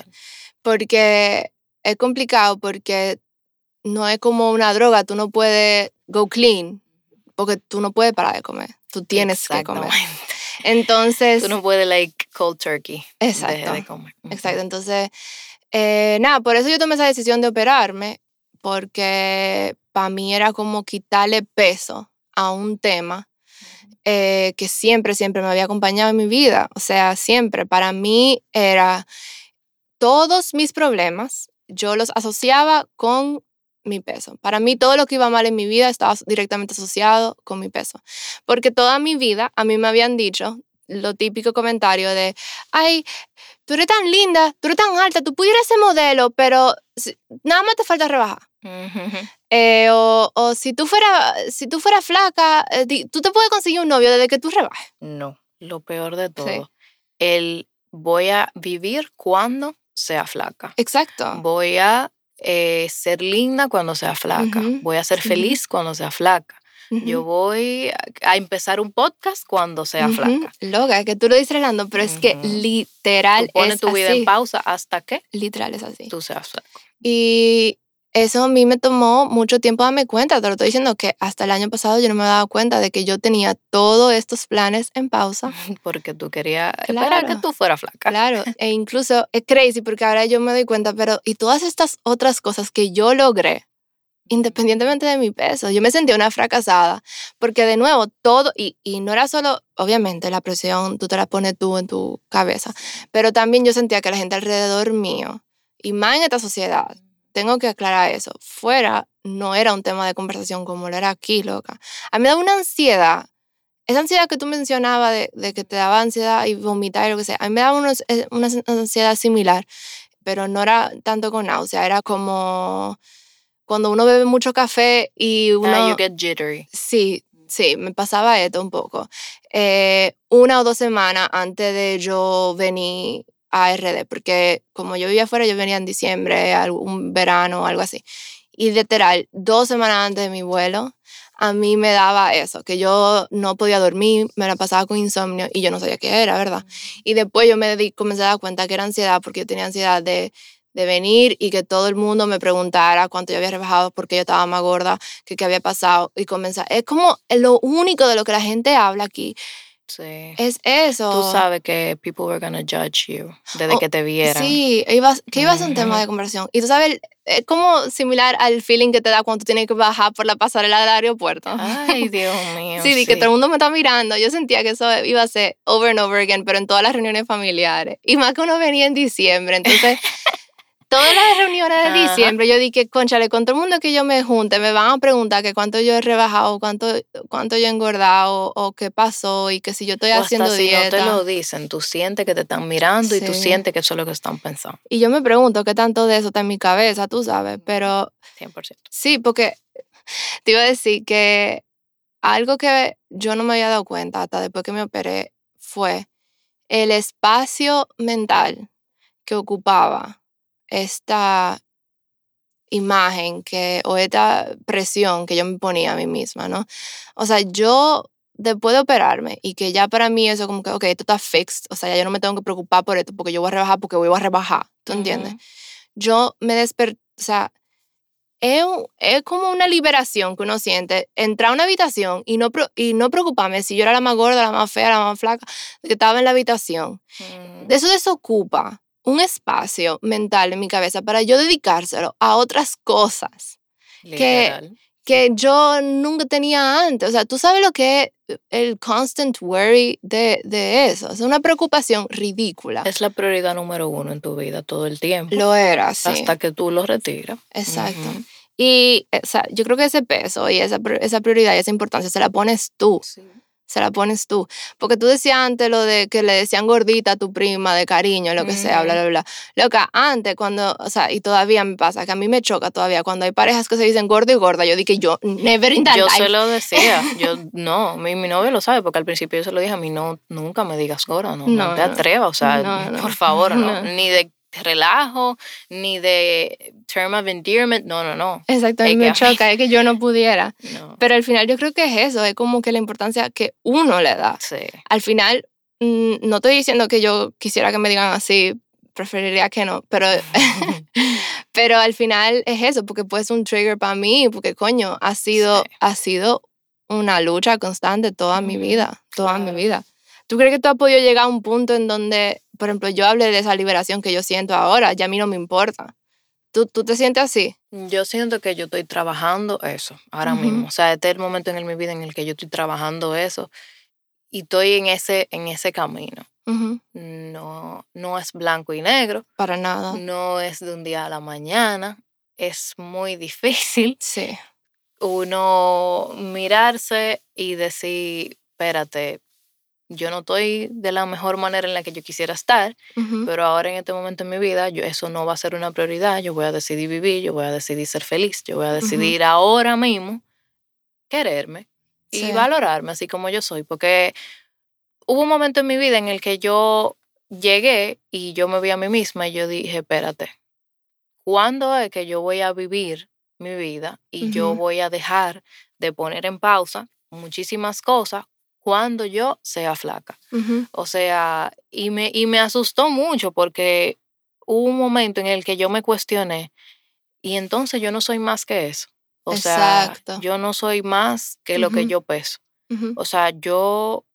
Speaker 1: porque es complicado porque no es como una droga, tú no puedes go clean, porque tú no puedes parar de comer, tú tienes que comer. Entonces...
Speaker 3: Tú no puedes, like, cold turkey.
Speaker 1: Exacto. De comer. Exacto, entonces, eh, nada, por eso yo tomé esa decisión de operarme, porque para mí era como quitarle peso a un tema eh, que siempre, siempre me había acompañado en mi vida. O sea, siempre. Para mí era todos mis problemas, yo los asociaba con mi peso. Para mí todo lo que iba mal en mi vida estaba directamente asociado con mi peso. Porque toda mi vida a mí me habían dicho lo típico comentario de, ay, tú eres tan linda, tú eres tan alta, tú pudieras ser modelo, pero nada más te falta rebajar. Eh, o, o, si tú fueras si tú fuera flaca, eh, tú te puedes conseguir un novio desde que tú rebajes.
Speaker 3: No, lo peor de todo, el voy a vivir cuando sea flaca.
Speaker 1: Exacto.
Speaker 3: Voy a eh, ser linda cuando sea flaca. Voy a ser feliz cuando sea flaca. Yo voy a empezar un podcast cuando sea flaca.
Speaker 1: Loga, que tú lo dices, Relando, pero es que literal
Speaker 3: tú pones tu vida en pausa hasta que
Speaker 1: literal es así.
Speaker 3: Tú seas flaca.
Speaker 1: Y eso a mí me tomó mucho tiempo darme cuenta. Te lo estoy diciendo que hasta el año pasado yo no me había dado cuenta de que yo tenía todos estos planes en pausa.
Speaker 3: Porque tú querías esperar que tú fueras flaca.
Speaker 1: Claro, e incluso es crazy porque ahora yo me doy cuenta, pero y todas estas otras cosas que yo logré, independientemente de mi peso, yo me sentía una fracasada. Porque de nuevo, todo, y, y no era solo, obviamente, la presión, tú te la pones tú en tu cabeza, pero también yo sentía que la gente alrededor mío, y más en esta sociedad, tengo que aclarar eso. Fuera no era un tema de conversación como lo era aquí, loca. A mí me daba una ansiedad. Esa ansiedad que tú mencionabas de, que te daba ansiedad y vomitar y lo que sea, a mí me daba eh, una ansiedad similar, pero no era tanto con náusea, era como cuando uno bebe mucho café y ah, uno...
Speaker 3: you get jittery.
Speaker 1: Sí, sí, me pasaba esto un poco. Eh, una o dos semanas antes de yo venir a RD, porque como yo vivía afuera, yo venía en diciembre, algún verano o algo así. Y literal, dos semanas antes de mi vuelo, a mí me daba eso, que yo no podía dormir, me la pasaba con insomnio y yo no sabía qué era, ¿verdad? Y después yo me di, comencé a dar cuenta que era ansiedad, porque yo tenía ansiedad de, de venir y que todo el mundo me preguntara cuánto yo había rebajado porque yo estaba más gorda, que qué había pasado y comenzar. Es como lo único de lo que la gente habla aquí.
Speaker 3: Sí.
Speaker 1: Es eso.
Speaker 3: Tú sabes que people were gonna judge you desde
Speaker 1: Oh,
Speaker 3: que te vieran.
Speaker 1: Sí, iba, que iba a un tema de conversación. Y tú sabes, es como similar al feeling que te da cuando tú tienes que bajar por la pasarela del aeropuerto.
Speaker 3: Ay, Dios mío.
Speaker 1: Sí, de que todo el mundo me está mirando. Yo sentía que eso iba a ser over and over again, pero en todas las reuniones familiares. Y más que uno venía en diciembre. Entonces, todas las reuniones de
Speaker 3: Ajá.
Speaker 1: diciembre, yo dije, conchale, con todo el mundo que yo me junte, me van a preguntar que cuánto yo he rebajado, cuánto, cuánto yo he engordado, o qué pasó, y que si yo estoy
Speaker 3: O hasta
Speaker 1: haciendo
Speaker 3: si
Speaker 1: dieta.
Speaker 3: no te lo dicen, tú sientes que te están mirando y tú
Speaker 1: Sí.
Speaker 3: sientes que eso es lo que están pensando.
Speaker 1: Y yo me pregunto qué tanto de eso está en mi cabeza, tú sabes, pero
Speaker 3: 100%.
Speaker 1: Sí, porque te iba a decir que algo que yo no me había dado cuenta hasta después que me operé fue el espacio mental que ocupaba esta imagen que, o esta presión que yo me ponía a mí misma, ¿no? O sea, yo después de operarme y que ya para mí eso como que, ok, esto está fixed, o sea, ya yo no me tengo que preocupar por esto porque yo voy a rebajar porque voy a rebajar, ¿tú entiendes?
Speaker 3: Ujú.
Speaker 1: yo me desperté, o sea, es, es como una liberación que uno siente, entrar a una habitación y no, y no preocuparme si yo era la más gorda, la más fea, la más flaca, que estaba en la habitación.
Speaker 3: Mm,
Speaker 1: De eso desocupa un espacio mental en mi cabeza para yo dedicárselo a otras cosas
Speaker 3: Literal.
Speaker 1: que yo nunca tenía antes. O sea, tú sabes lo que es el constant worry de, de eso. Es una preocupación ridícula.
Speaker 3: Es la prioridad número uno en tu vida todo el tiempo.
Speaker 1: Lo era, sí.
Speaker 3: Hasta que tú lo retiras.
Speaker 1: Exacto.
Speaker 3: Ujú.
Speaker 1: Y o sea, yo creo que ese peso y esa, esa prioridad y esa importancia se la pones tú, se la pones tú. Porque tú decías antes lo de que le decían gordita a tu prima de cariño, lo que sea, bla, bla, bla. Loca, antes cuando, o sea, y todavía me pasa, que a mí me choca todavía cuando hay parejas que se dicen gordo y gorda, yo dije yo, never in that
Speaker 3: Yo
Speaker 1: life.
Speaker 3: se lo decía, yo no, mi, mi novio lo sabe, porque al principio yo se lo dije a mí, no, nunca me digas gorda, no, no,
Speaker 1: No,
Speaker 3: te atrevas, o sea,
Speaker 1: No,
Speaker 3: por favor, no,
Speaker 1: No.
Speaker 3: ni de relajo, ni de term of endearment, no, no, no,
Speaker 1: Exacto,
Speaker 3: Es
Speaker 1: me choca, es que yo no pudiera.
Speaker 3: no,
Speaker 1: Pero al final yo creo que es eso, es como que la importancia que uno le da.
Speaker 3: sí,
Speaker 1: al final, mm, no estoy diciendo que yo quisiera que me digan así, preferiría que no, pero, pero al final es eso, porque puede ser un trigger para mí, porque coño, ha sido,
Speaker 3: Sí.
Speaker 1: ha sido una lucha constante toda mi vida, toda mi vida. ¿Tú crees que tú has podido llegar a un punto en donde, por ejemplo, yo hablé de esa liberación que yo siento ahora, ya a mí no me importa? ¿Tú, tú te sientes así?
Speaker 3: Yo siento que yo estoy trabajando eso ahora
Speaker 1: Ujú.
Speaker 3: mismo. O sea, este es el momento en mi vida en el que yo estoy trabajando eso y estoy en ese, en ese camino.
Speaker 1: Ujú,
Speaker 3: No, no es blanco y negro,
Speaker 1: Para nada.
Speaker 3: no es de un día a la mañana. Es muy difícil
Speaker 1: Sí.
Speaker 3: uno mirarse y decir, espérate, yo no estoy de la mejor manera en la que yo quisiera estar, pero ahora en este momento en mi vida yo, eso no va a ser una prioridad, yo voy a decidir vivir, yo voy a decidir ser feliz, yo voy a decidir ahora mismo quererme y valorarme así como yo soy, porque hubo un momento en mi vida en el que yo llegué y yo me vi a mí misma y yo dije, espérate, ¿cuándo es que yo voy a vivir mi vida y yo voy a dejar de poner en pausa muchísimas cosas cuando yo sea flaca? O sea, y me, y me asustó mucho porque hubo un momento en el que yo me cuestioné y entonces yo no soy más que eso. O
Speaker 1: Exacto.
Speaker 3: sea, yo no soy más que lo que yo peso. O sea, yo,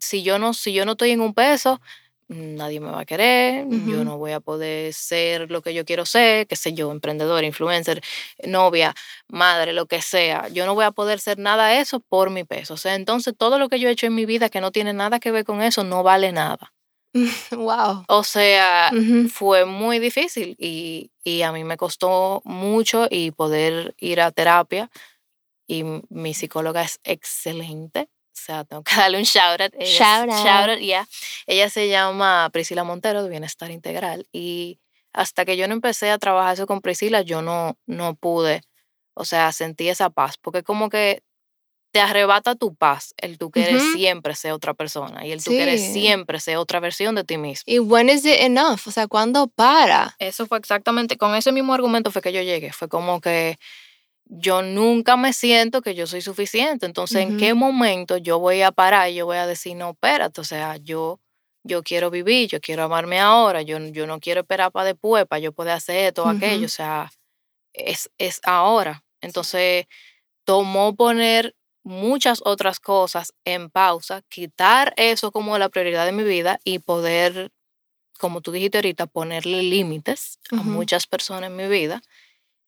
Speaker 3: si yo no, si yo no estoy en un peso, nadie me va a querer, yo no voy a poder ser lo que yo quiero ser, qué sé yo, emprendedor, influencer, novia, madre, lo que sea. Yo no voy a poder ser nada de eso por mi peso. O sea, entonces todo lo que yo he hecho en mi vida que no tiene nada que ver con eso no vale nada.
Speaker 1: wow.
Speaker 3: O sea, fue muy difícil y, y a mí me costó mucho y poder ir a terapia y mi psicóloga es excelente. O sea, tengo que darle un shout out. Ella
Speaker 1: Shout out.
Speaker 3: shout out, yeah. Ella se llama Priscila Montero de Bienestar Integral y hasta que yo no empecé a trabajar eso con Priscila, yo no, no pude, o sea, sentí esa paz, porque como que te arrebata tu paz, el tú querer
Speaker 1: Ujú.
Speaker 3: siempre ser otra persona y el tú querer
Speaker 1: Sí.
Speaker 3: siempre ser otra versión de ti mismo.
Speaker 1: ¿Y when is it enough? O sea, ¿cuándo para?
Speaker 3: Eso fue exactamente, con ese mismo argumento fue que yo llegué. Fue como que yo nunca me siento que yo soy suficiente. Entonces, ¿en qué momento yo voy a parar y yo voy a decir, no, espérate, o sea, yo yo quiero vivir, yo quiero amarme ahora, yo, yo no quiero esperar para después, para yo poder hacer esto o aquello, o sea, es, es ahora. Entonces, tomó poner muchas otras cosas en pausa, quitar eso como la prioridad de mi vida y poder, como tú dijiste ahorita, ponerle límites a muchas personas en mi vida.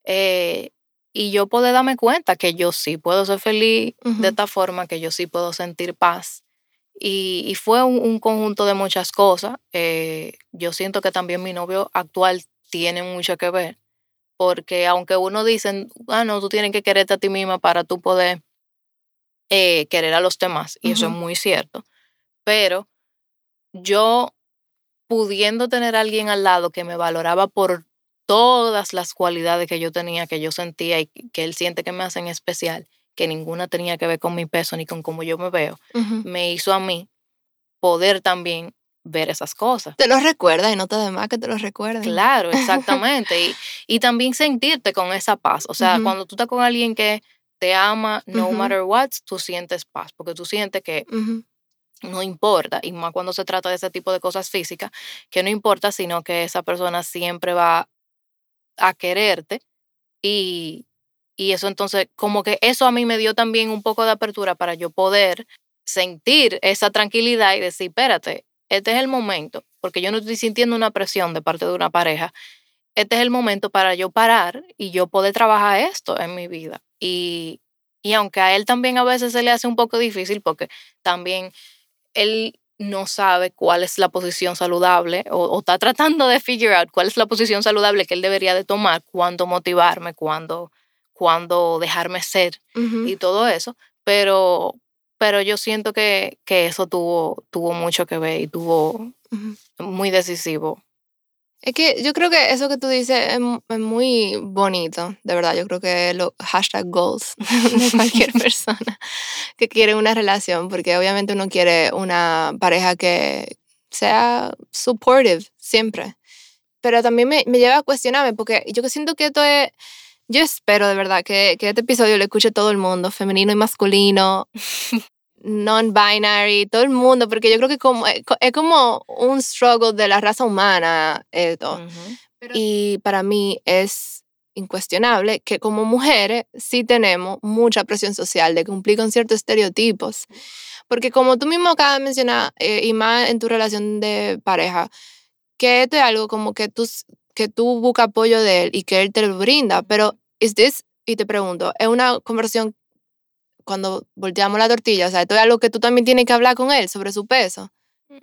Speaker 3: Eh, y yo poder darme cuenta que yo sí puedo ser feliz de esta forma, que yo sí puedo sentir paz. Y, fue un, conjunto de muchas cosas. Eh, yo siento que también mi novio actual tiene mucho que ver, porque aunque uno dice, ah, no, tú tienes que quererte a ti misma para tú poder eh, querer a los demás, y eso es muy cierto, pero yo pudiendo tener a alguien al lado que me valoraba por todas las cualidades que yo tenía, que yo sentía y que él siente que me hacen especial, que ninguna tenía que ver con mi peso ni con cómo yo me veo, me hizo a mí poder también ver esas cosas.
Speaker 1: Te lo recuerda y no te demás que te lo recuerden.
Speaker 3: Claro, exactamente. y, y, también sentirte con esa paz. O sea, cuando tú estás con alguien que te ama, no matter what, tú sientes paz, porque tú sientes que no importa, y más cuando se trata de ese tipo de cosas físicas, que no importa, sino que esa persona siempre va a quererte y, y eso entonces, como que eso a mí me dio también un poco de apertura para yo poder sentir esa tranquilidad y decir, espérate, este es el momento, porque yo no estoy sintiendo una presión de parte de una pareja, este es el momento para yo parar y yo poder trabajar esto en mi vida. Y, y aunque a él también a veces se le hace un poco difícil, porque también él no sabe cuál es la posición saludable o, está tratando de figure out cuál es la posición saludable que él debería de tomar, cuándo motivarme, cuándo, cuándo dejarme ser y todo eso, pero, pero yo siento que, que, eso tuvo, tuvo mucho que ver y tuvo muy decisivo
Speaker 1: es que yo creo que eso que tú dices es, muy bonito, de verdad. Yo creo que lo hashtag goals de cualquier persona que quiere una relación, porque obviamente uno quiere una pareja que sea supportive siempre. Pero también me, me lleva a cuestionarme, porque yo siento que esto es. Yo espero de verdad que, que este episodio lo escuche todo el mundo, femenino y masculino, non-binary, todo el mundo, porque yo creo que como, eh, es como un struggle de la raza humana esto. Y para mí es incuestionable que como mujeres sí tenemos mucha presión social de cumplir con ciertos estereotipos. Porque como tú mismo acabas de mencionar, eh, y más en tu relación de pareja, que esto es algo como que tú, que tú buscas apoyo de él y que él te lo brinda, pero ¿es this? Y te pregunto, ¿es una conversión cuando volteamos la tortilla, o sea, esto es algo que tú también tienes que hablar con él sobre su peso.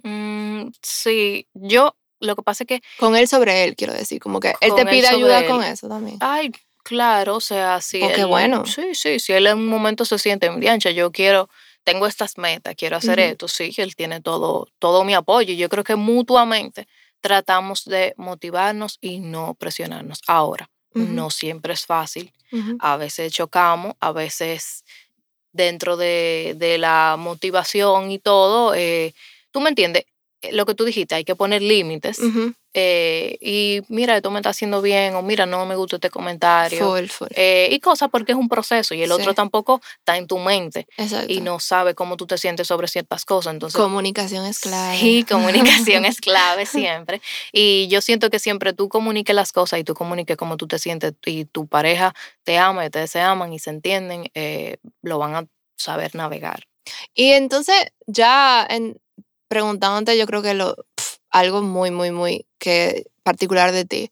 Speaker 3: Mm, sí, yo lo que pasa es que...
Speaker 1: Con él sobre él, quiero decir, como que él te pide ayuda con eso también.
Speaker 3: Ay, claro, o sea, sí.
Speaker 1: Porque bueno.
Speaker 3: Sí, sí, si él en un momento se siente, ancha, yo quiero, tengo estas metas, quiero hacer esto, sí, él tiene todo, todo mi apoyo. Yo creo que mutuamente tratamos de motivarnos y no presionarnos. Ahora, no siempre es fácil. A veces chocamos, a veces dentro de, de la motivación y todo, eh, tú me entiendes, lo que tú dijiste, hay que poner límites. Eh, y mira, esto me está haciendo bien, o mira, no me gusta este comentario. y cosas porque es un proceso y el otro tampoco está en tu mente y no sabe cómo tú te sientes sobre ciertas cosas. Entonces,
Speaker 1: comunicación es clave.
Speaker 3: Sí, comunicación es clave siempre. Y yo siento que siempre tú comuniques las cosas y tú comuniques cómo tú te sientes y tu pareja te ama y ustedes se aman y se entienden, lo van a saber navegar.
Speaker 1: Y entonces, ya en, preguntándote, yo creo que lo, algo muy, muy, muy que particular de ti,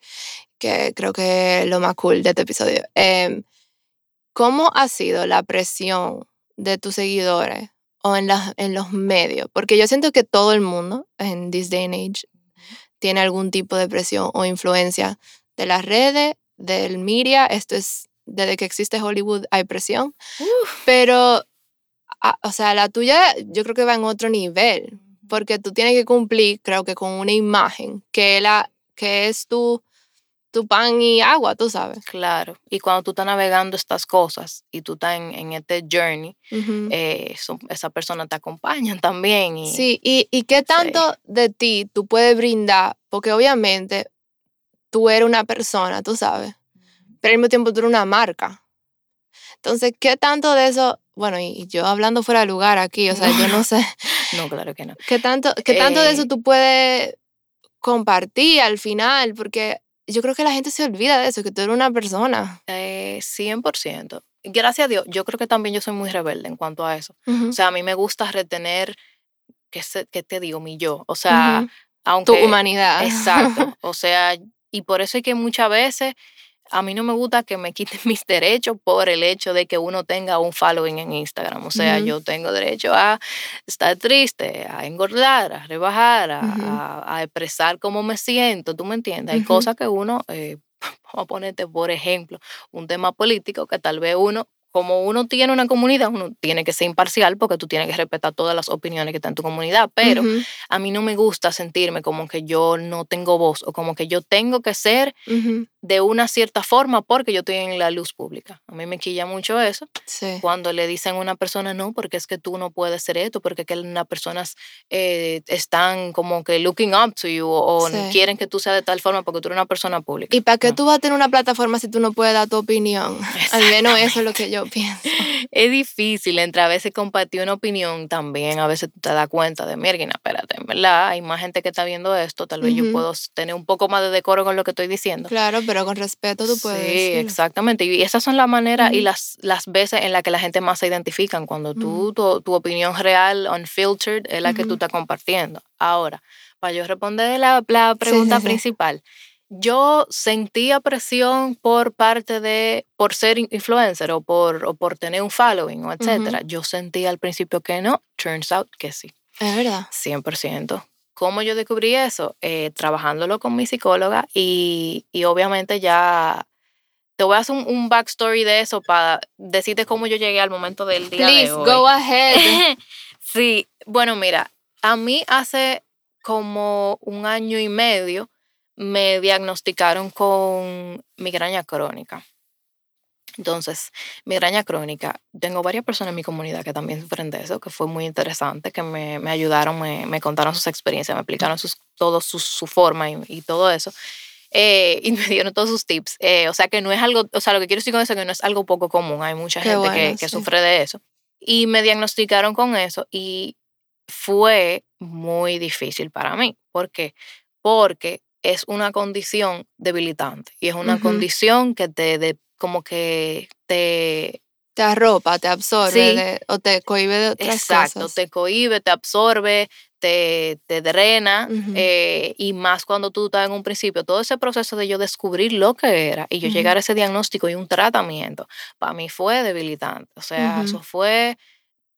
Speaker 1: que creo que es lo más cool de este episodio. Em, ¿Cómo ha sido la presión de tus seguidores o en, en los medios? Porque yo siento que todo el mundo en this day and age tiene algún tipo de presión o influencia de las redes, del media. Esto es, desde que existe Hollywood hay presión. Pero, o sea, la tuya yo creo que va en otro nivel porque tú tienes que cumplir, creo que con una imagen, que, la, que es tu, tu pan y agua, tú sabes.
Speaker 3: Claro, y cuando tú estás navegando estas cosas y tú estás en, este journey, eh, esa persona te acompaña también. Y,
Speaker 1: sí, y, y qué tanto de ti tú puedes brindar, porque obviamente tú eres una persona, tú sabes, pero al mismo tiempo tú eres una marca. Entonces, ¿qué tanto de eso bueno, y yo hablando fuera de lugar aquí, o sea, yo no sé,
Speaker 3: No, claro que no.
Speaker 1: ¿Qué tanto, qué tanto de eso
Speaker 3: Eh,
Speaker 1: tú puedes compartir al final? Porque yo creo que la gente se olvida de eso, que tú eres una persona.
Speaker 3: Eh, 100%. Gracias a Dios, yo creo que también yo soy muy rebelde en cuanto a eso. O sea, a mí me gusta retener, ¿qué, se- qué te digo? Mi yo. O sea, aunque...
Speaker 1: Tu humanidad.
Speaker 3: Exacto. O sea, y por eso es que muchas veces a mí no me gusta que me quiten mis derechos por el hecho de que uno tenga un following en Instagram. O sea, yo tengo derecho a estar triste, a engordar, a rebajar, a, a- a expresar cómo me siento. ¿Tú me entiendes? Hay cosas que uno, eh, vamos a ponerte por ejemplo, un tema político que tal vez uno como uno tiene una comunidad, uno tiene que ser imparcial porque tú tienes que respetar todas las opiniones que están en tu comunidad, pero a mí no me gusta sentirme como que yo no tengo voz o como que yo tengo que ser de una cierta forma porque yo estoy en la luz pública. A mí me quilla mucho eso
Speaker 1: Sí.
Speaker 3: cuando le dicen a una persona no, porque es que tú no puedes ser esto, porque que las personas eh, están como que looking up to you o, o
Speaker 1: Sí.
Speaker 3: quieren que tú seas de tal forma porque tú eres una persona pública.
Speaker 1: ¿Y para qué
Speaker 3: No.
Speaker 1: tú vas a tener una plataforma si tú no puedes dar tu opinión? Al menos eso es lo que yo pienso.
Speaker 3: Es difícil entre a veces compartir una opinión también, a veces tú te das cuenta de, mira, espérate, verdad, hay más gente que está viendo esto, tal vez yo
Speaker 1: Ujú.
Speaker 3: puedo s- tener un poco más de decoro con lo que estoy diciendo.
Speaker 1: Claro, pero con respeto tú puedes
Speaker 3: Sí,
Speaker 1: decirlo.
Speaker 3: exactamente. Y esas son las maneras y
Speaker 1: Ujú.
Speaker 3: las, las veces en las que la gente más se identifican, cuando tú, tu, tu opinión real, unfiltered, es la que tú estás compartiendo. Ahora, para yo responder la, la pregunta
Speaker 1: sí, sí.
Speaker 3: principal, yo sentía presión por parte de, por ser in- influencer o por, o por tener un following o etcétera. Yo sentía al principio que no, turns out que sí.
Speaker 1: Es verdad.
Speaker 3: 100%. ¿Cómo yo descubrí eso? Eh, trabajándolo con mi psicóloga y, y obviamente ya te voy a hacer un, un backstory de eso para decirte cómo yo llegué al momento del día
Speaker 1: Please,
Speaker 3: de hoy.
Speaker 1: go ahead.
Speaker 3: sí, bueno, mira, a mí hace como un año y medio me diagnosticaron con migraña crónica. Entonces, migraña crónica, tengo varias personas en mi comunidad que también sufren de eso, que fue muy interesante, que me, me ayudaron, me, me contaron sus experiencias, me explicaron sus, todo su, su forma y, y todo eso. eh, y me dieron todos sus tips. Eh, o sea, que no es algo, o sea, lo que quiero decir con eso es que no es algo poco común. Hay mucha
Speaker 1: Qué
Speaker 3: gente que,
Speaker 1: bueno,
Speaker 3: que
Speaker 1: sí.
Speaker 3: sufre de eso. Y me diagnosticaron con eso y fue muy difícil para mí. ¿Por qué? Porque es una condición debilitante y es una condición que te, de, como que te,
Speaker 1: Te arropa, te absorbe
Speaker 3: Sí.
Speaker 1: de- o te cohibe de otras
Speaker 3: exacto,
Speaker 1: cosas.
Speaker 3: te cohíbe, te absorbe, te, te drena eh, y más cuando tú estás en un principio, todo ese proceso de yo descubrir lo que era y yo llegar a ese diagnóstico y un tratamiento, para mí fue debilitante. O sea, eso fue,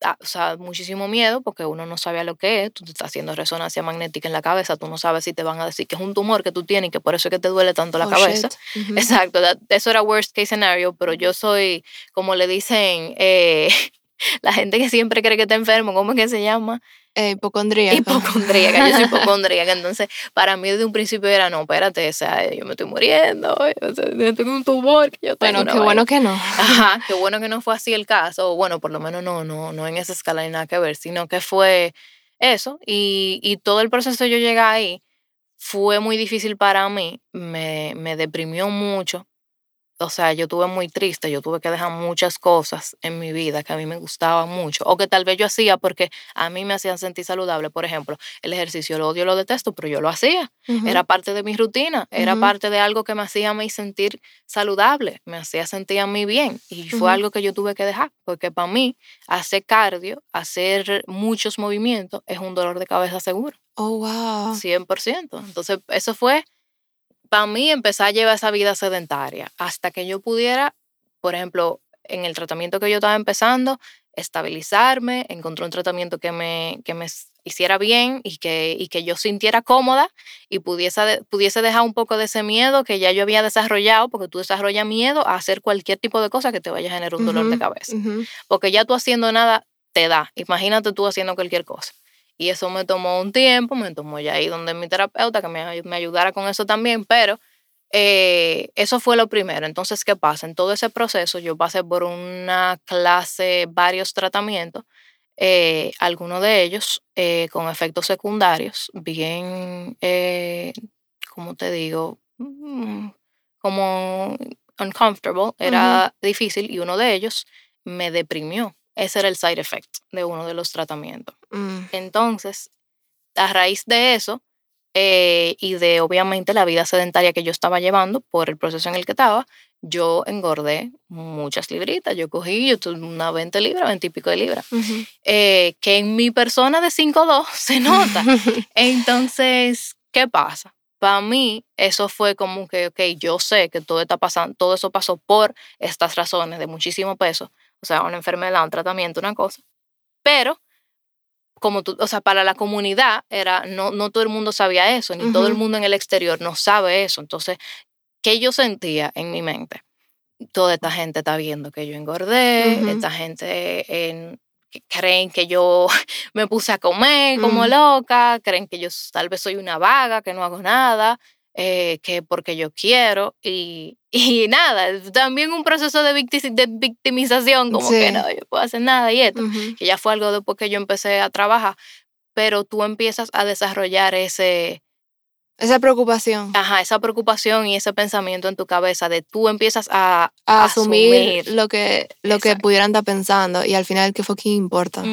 Speaker 3: ah, o sea, muchísimo miedo porque uno no sabía lo que es, tú te estás haciendo resonancia magnética en la cabeza, tú no sabes si te van a decir que es un tumor que tú tienes y que por eso es que te duele tanto la
Speaker 1: Oh,
Speaker 3: cabeza. Exacto, that- eso era worst case scenario, pero yo soy, como le dicen, eh, la gente que siempre cree que está enfermo, ¿cómo es que se llama?
Speaker 1: Eh, hipocondríaco.
Speaker 3: Hipocondríaca, yo soy hipocondríaca, entonces para mí desde un principio era, no, espérate, o sea, yo me estoy muriendo, o sea, yo tengo un tumor, que yo tengo
Speaker 1: Bueno, qué
Speaker 3: vaina".
Speaker 1: bueno que no.
Speaker 3: Ajá, qué bueno que no fue así el caso, bueno, por lo menos no, no, no en esa escala ni nada que ver, sino que fue eso, y, y todo el proceso de yo llegué ahí fue muy difícil para mí, me, me deprimió mucho, o sea, yo tuve muy triste, yo tuve que dejar muchas cosas en mi vida que a mí me gustaban mucho, o que tal vez yo hacía porque a mí me hacían sentir saludable, por ejemplo, el ejercicio lo odio, lo detesto, pero yo lo hacía, era parte de mi rutina, era parte de algo que me hacía a mí sentir saludable, me hacía sentir a mí bien y fue algo que yo tuve que dejar, porque para mí hacer cardio, hacer muchos movimientos es un dolor de cabeza seguro,
Speaker 1: Oh, wow.
Speaker 3: 100%. Entonces, eso fue para mí empezar a llevar esa vida sedentaria hasta que yo pudiera, por ejemplo, en el tratamiento que yo estaba empezando, estabilizarme, encontré un tratamiento que me, que me hiciera bien y que, y que yo sintiera cómoda y pudiese, pudiese dejar un poco de ese miedo que ya yo había desarrollado, porque tú desarrollas miedo a hacer cualquier tipo de cosa que te vaya a generar un dolor de cabeza. Porque ya tú haciendo nada te da. Imagínate tú haciendo cualquier cosa. Y eso me tomó un tiempo, me tomó ya ir donde mi terapeuta que me, me ayudara con eso también, pero eh, eso fue lo primero. Entonces, ¿qué pasa? En todo ese proceso yo pasé por una clase, varios tratamientos, eh, algunos de ellos eh, con efectos secundarios, bien, eh, como te digo, Mm, como uncomfortable, era difícil y uno de ellos me deprimió ese era el side effect de uno de los tratamientos.
Speaker 1: Mm.
Speaker 3: Entonces, a raíz de eso eh, y de obviamente la vida sedentaria que yo estaba llevando por el proceso en el que estaba, yo engordé muchas libritas. Yo cogí yo tuve una 20 libras, 20 y pico de libras, eh, que en mi persona de 5'2 se nota. Entonces, ¿qué pasa? Para mí, eso fue como que, ok, yo sé que todo, está pasando, todo eso pasó por estas razones de muchísimo peso, o sea, una enfermedad, un tratamiento, una cosa. Pero, como tú, o sea, para la comunidad, era, no, no todo el mundo sabía eso, ni todo el mundo en el exterior no sabe eso. Entonces, ¿qué yo sentía en mi mente? Toda esta gente está viendo que yo engordé,
Speaker 1: Ujú.
Speaker 3: esta gente en- creen que yo me puse a comer como
Speaker 1: Ujú.
Speaker 3: loca, creen que yo tal vez soy una vaga, que no hago nada, eh, que porque yo quiero y, y nada, también un proceso de, victi- de victimización, como que no, yo puedo hacer nada y esto, que ya fue algo después que yo empecé a trabajar, pero tú empiezas a desarrollar ese,
Speaker 1: Esa preocupación.
Speaker 3: ajá, esa preocupación y ese pensamiento en tu cabeza de tú empiezas a,
Speaker 1: A asumir,
Speaker 3: asumir.
Speaker 1: lo que, lo que pudieran estar pensando y al final, ¿qué fucking importa?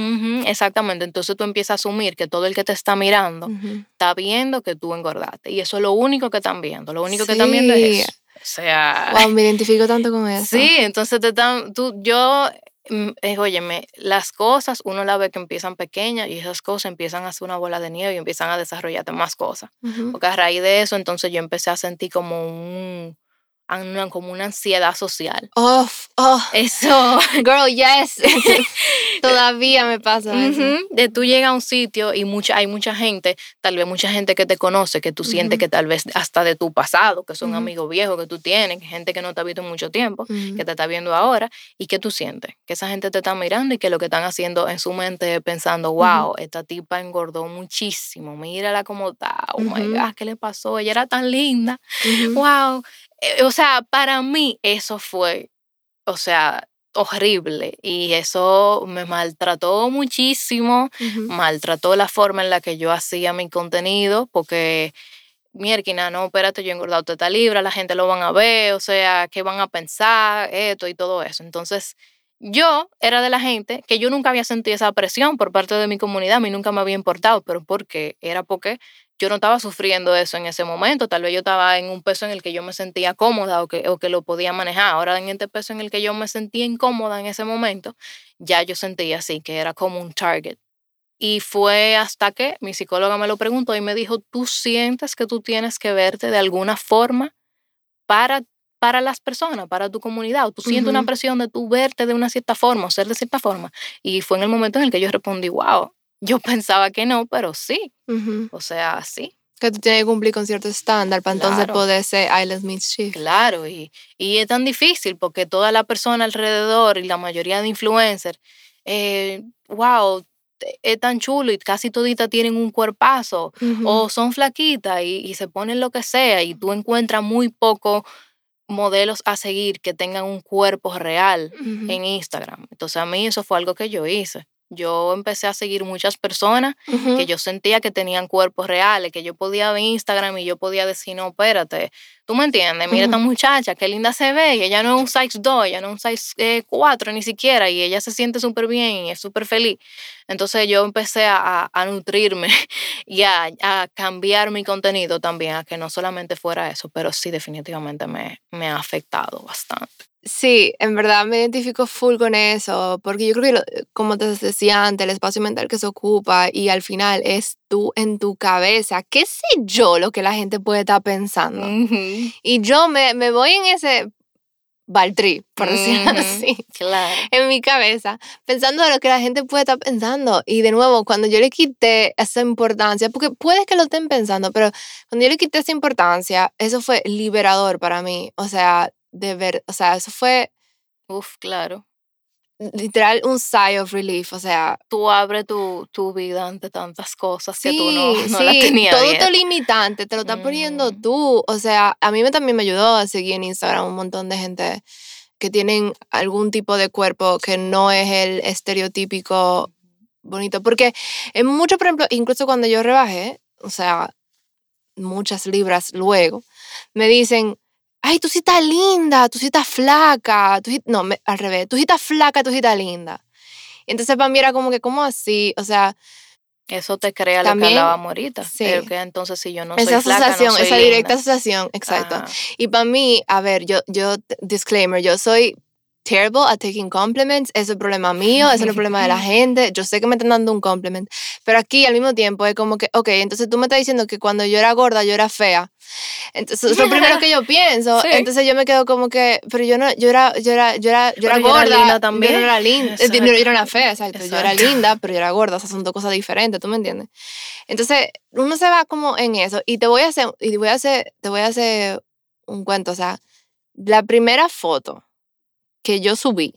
Speaker 3: Exactamente, entonces tú empiezas a asumir que todo el que te está mirando está viendo que tú engordaste y eso es lo único que están viendo, lo único que están viendo es eso. O sea,
Speaker 1: Wow, me identifico tanto con eso.
Speaker 3: sí, entonces te están, tú, yo, mm, eh, óyeme, las cosas uno la ve que empiezan pequeñas y esas cosas empiezan a hacer una bola de nieve y empiezan a desarrollarte más cosas. Porque a raíz de eso, entonces yo empecé a sentir como un, una- como una ansiedad social.
Speaker 1: Oh, oh,
Speaker 3: Eso,
Speaker 1: girl, yes. Todavía me pasa eso.
Speaker 3: De tú llegas a un sitio y mucha, hay mucha gente, tal vez mucha gente que te conoce, que tú sientes que tal vez hasta de tu pasado, que son
Speaker 1: Ujú.
Speaker 3: amigos viejos que tú tienes, gente que no te ha visto en mucho tiempo, que te está viendo ahora, y que tú sientes que esa gente te está mirando y que lo que están haciendo en su mente es pensando, wow, esta tipa engordó muchísimo, mírala cómo está, oh my
Speaker 1: Ujú.
Speaker 3: God, ¿qué le pasó? Ella era tan linda, wow. Eh, O sea, para mí eso fue, o sea, horrible y eso me maltrató muchísimo, maltrató la forma en la que yo hacía mi contenido porque mierquina, no, espérate, yo he engordado esta libra, la gente lo van a ver, o sea, qué van a pensar, esto y todo eso. Entonces, yo era de la gente que yo nunca había sentido esa presión por parte de mi comunidad, a mí nunca me había importado, pero ¿por qué? Era porque yo no estaba sufriendo eso en ese momento, tal vez yo estaba en un peso en el que yo me sentía cómoda o que, o que lo podía manejar, ahora en este peso en el que yo me sentía incómoda en ese momento, ya yo sentía así, que era como un target. Y fue hasta que mi psicóloga me lo preguntó y me dijo, ¿tú sientes que tú tienes que verte de alguna forma para, para las personas, para tu comunidad? ¿O tú sientes una presión de tú verte de una cierta forma o ser de cierta forma? Y fue en el momento en el que yo respondí, wow, yo pensaba que no, pero sí, o sea, sí.
Speaker 1: Que tú tienes que cumplir con cierto estándar para entonces poder ser Island Meets Chief.
Speaker 3: Claro, y, y es tan difícil porque toda la persona alrededor y la mayoría de influencers, eh, wow, es tan chulo y casi toditas tienen un cuerpazo o son flaquitas y, y se ponen lo que sea y tú encuentras muy pocos modelos a seguir que tengan un cuerpo real en Instagram. Entonces a mí eso fue algo que yo hice. Yo empecé a seguir muchas personas que yo sentía que tenían cuerpos reales, que yo podía ver Instagram y yo podía decir, no, espérate, tú me entiendes, mira esta
Speaker 1: Ujú.
Speaker 3: muchacha, qué linda se ve, y ella no es un size 2, ella no es un size eh, 4 ni siquiera, y ella se siente súper bien y es súper feliz. Entonces yo empecé a, a- a nutrirme y a, a cambiar mi contenido también, a que no solamente fuera eso, pero sí definitivamente me, me ha afectado bastante.
Speaker 1: Sí, en verdad me identifico full con eso, porque yo creo que, lo- como te decía antes, el espacio mental que se ocupa y al final es tú en tu cabeza. ¿Qué sé yo lo que la gente puede estar pensando?
Speaker 3: Ujú,
Speaker 1: Y yo me, me voy en ese baltrí, por decirlo
Speaker 3: ujú,
Speaker 1: así,
Speaker 3: Claro.
Speaker 1: en mi cabeza, pensando de lo que la gente puede estar pensando. Y de nuevo, cuando yo le quité esa importancia, porque puede que lo estén pensando, pero cuando yo le quité esa importancia, eso fue liberador para mí. O sea, de ver, o sea, eso fue
Speaker 3: Uf, claro.
Speaker 1: literal un sigh of relief, o sea,
Speaker 3: Tú abres tu, tu vida ante tantas cosas que
Speaker 1: sí,
Speaker 3: tú no, no
Speaker 1: sí,
Speaker 3: las tenías
Speaker 1: todo
Speaker 3: abiertas.
Speaker 1: tu limitante te lo estás poniendo
Speaker 3: Mm.
Speaker 1: tú, o sea, a mí me, también me ayudó a seguir en Instagram un montón de gente que tienen algún tipo de cuerpo que no es el estereotípico bonito, porque en mucho, por ejemplo, incluso cuando yo rebajé, o sea, muchas libras luego, me dicen, ay, tú sí estás linda, tú sí estás flaca, tú sí-". no, me- al revés, tú sí estás flaca, tú sí estás linda. Entonces para mí era como que, ¿cómo así? O sea,
Speaker 3: eso te crea lo que
Speaker 1: También-
Speaker 3: hablábamos ahorita.
Speaker 1: sí.
Speaker 3: Que entonces si yo no
Speaker 1: esa
Speaker 3: soy flaca, no
Speaker 1: asociación,
Speaker 3: soy
Speaker 1: esa
Speaker 3: linda.
Speaker 1: directa asociación, exacto.
Speaker 3: Ajá.
Speaker 1: Y para mí, a ver, yo, yo, disclaimer, yo soy terrible at taking compliments, eso es problema mío, eso no es problema de la gente, yo sé que me están dando un compliment, pero aquí al mismo tiempo es como que, ok, entonces tú me estás diciendo que cuando yo era gorda yo era fea, entonces es lo primero que yo pienso,
Speaker 3: Sí.
Speaker 1: entonces yo me quedo como que, pero yo no, yo era, yo era, yo era, yo era
Speaker 3: Pero yo era
Speaker 1: gorda,
Speaker 3: linda
Speaker 1: yo
Speaker 3: también.
Speaker 1: no era linda, eh, yo era una fea, exacto, yo era
Speaker 3: Exacto.
Speaker 1: linda, pero yo era gorda, o sea, son dos cosas diferentes, ¿tú me entiendes? Entonces, uno se va como en eso y te voy a hacer y te voy a hacer te voy a hacer un cuento, o sea, la primera foto que yo subí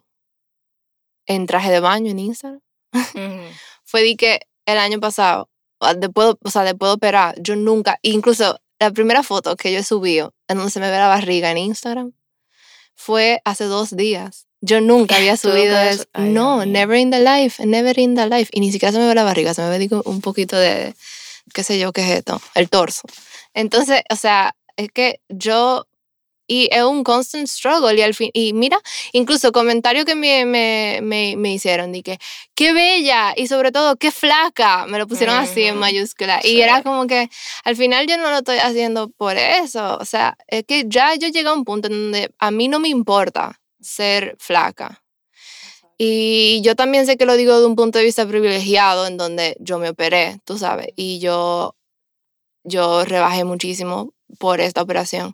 Speaker 1: en traje de baño en Instagram fue de que el año pasado, ah, después, o sea, después de operar, yo nunca, incluso la primera foto que yo he subido en donde se me ve la barriga en Instagram fue hace dos días. Yo nunca había subido eso.
Speaker 3: ay,
Speaker 1: no, never in the life, never in the life. Y ni siquiera se me ve la barriga, se me ve digo, un poquito de, qué sé yo, qué es esto, el torso. Entonces, o sea, es que yo, y es un constant struggle y al fin, y mira, incluso comentarios que me, me, me, me hicieron, de que, qué bella y sobre todo, qué flaca, me lo pusieron así en mayúscula. Y
Speaker 3: Sí.
Speaker 1: era como que al final yo no lo estoy haciendo por eso, o sea, es que ya yo llegué a un punto en donde a mí no me importa ser flaca. Y yo también sé que lo digo de un punto de vista privilegiado, en donde yo me operé, tú sabes, y yo, yo rebajé muchísimo por esta operación.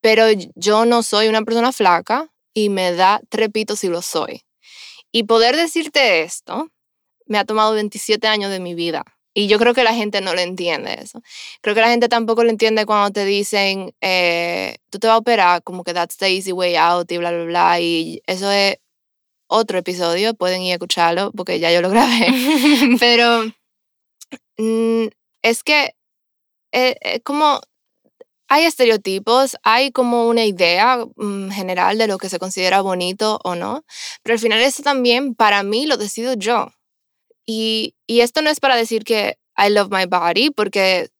Speaker 1: Pero yo no soy una persona flaca y me da trepito si lo soy. Y poder decirte esto me ha tomado 27 años de mi vida. Y yo creo que la gente no lo entiende eso. Creo que la gente tampoco lo entiende cuando te dicen, eh, tú te vas a operar, como que that's the easy way out y bla, bla, bla. Y eso es otro episodio, pueden ir a escucharlo porque ya yo lo grabé. Pero mm, es que eh, eh, como hay estereotipos, hay como una idea mm, general de lo que se considera bonito o no, pero al final eso también para mí lo decido yo. Y, y esto no es para decir que I love my body, porque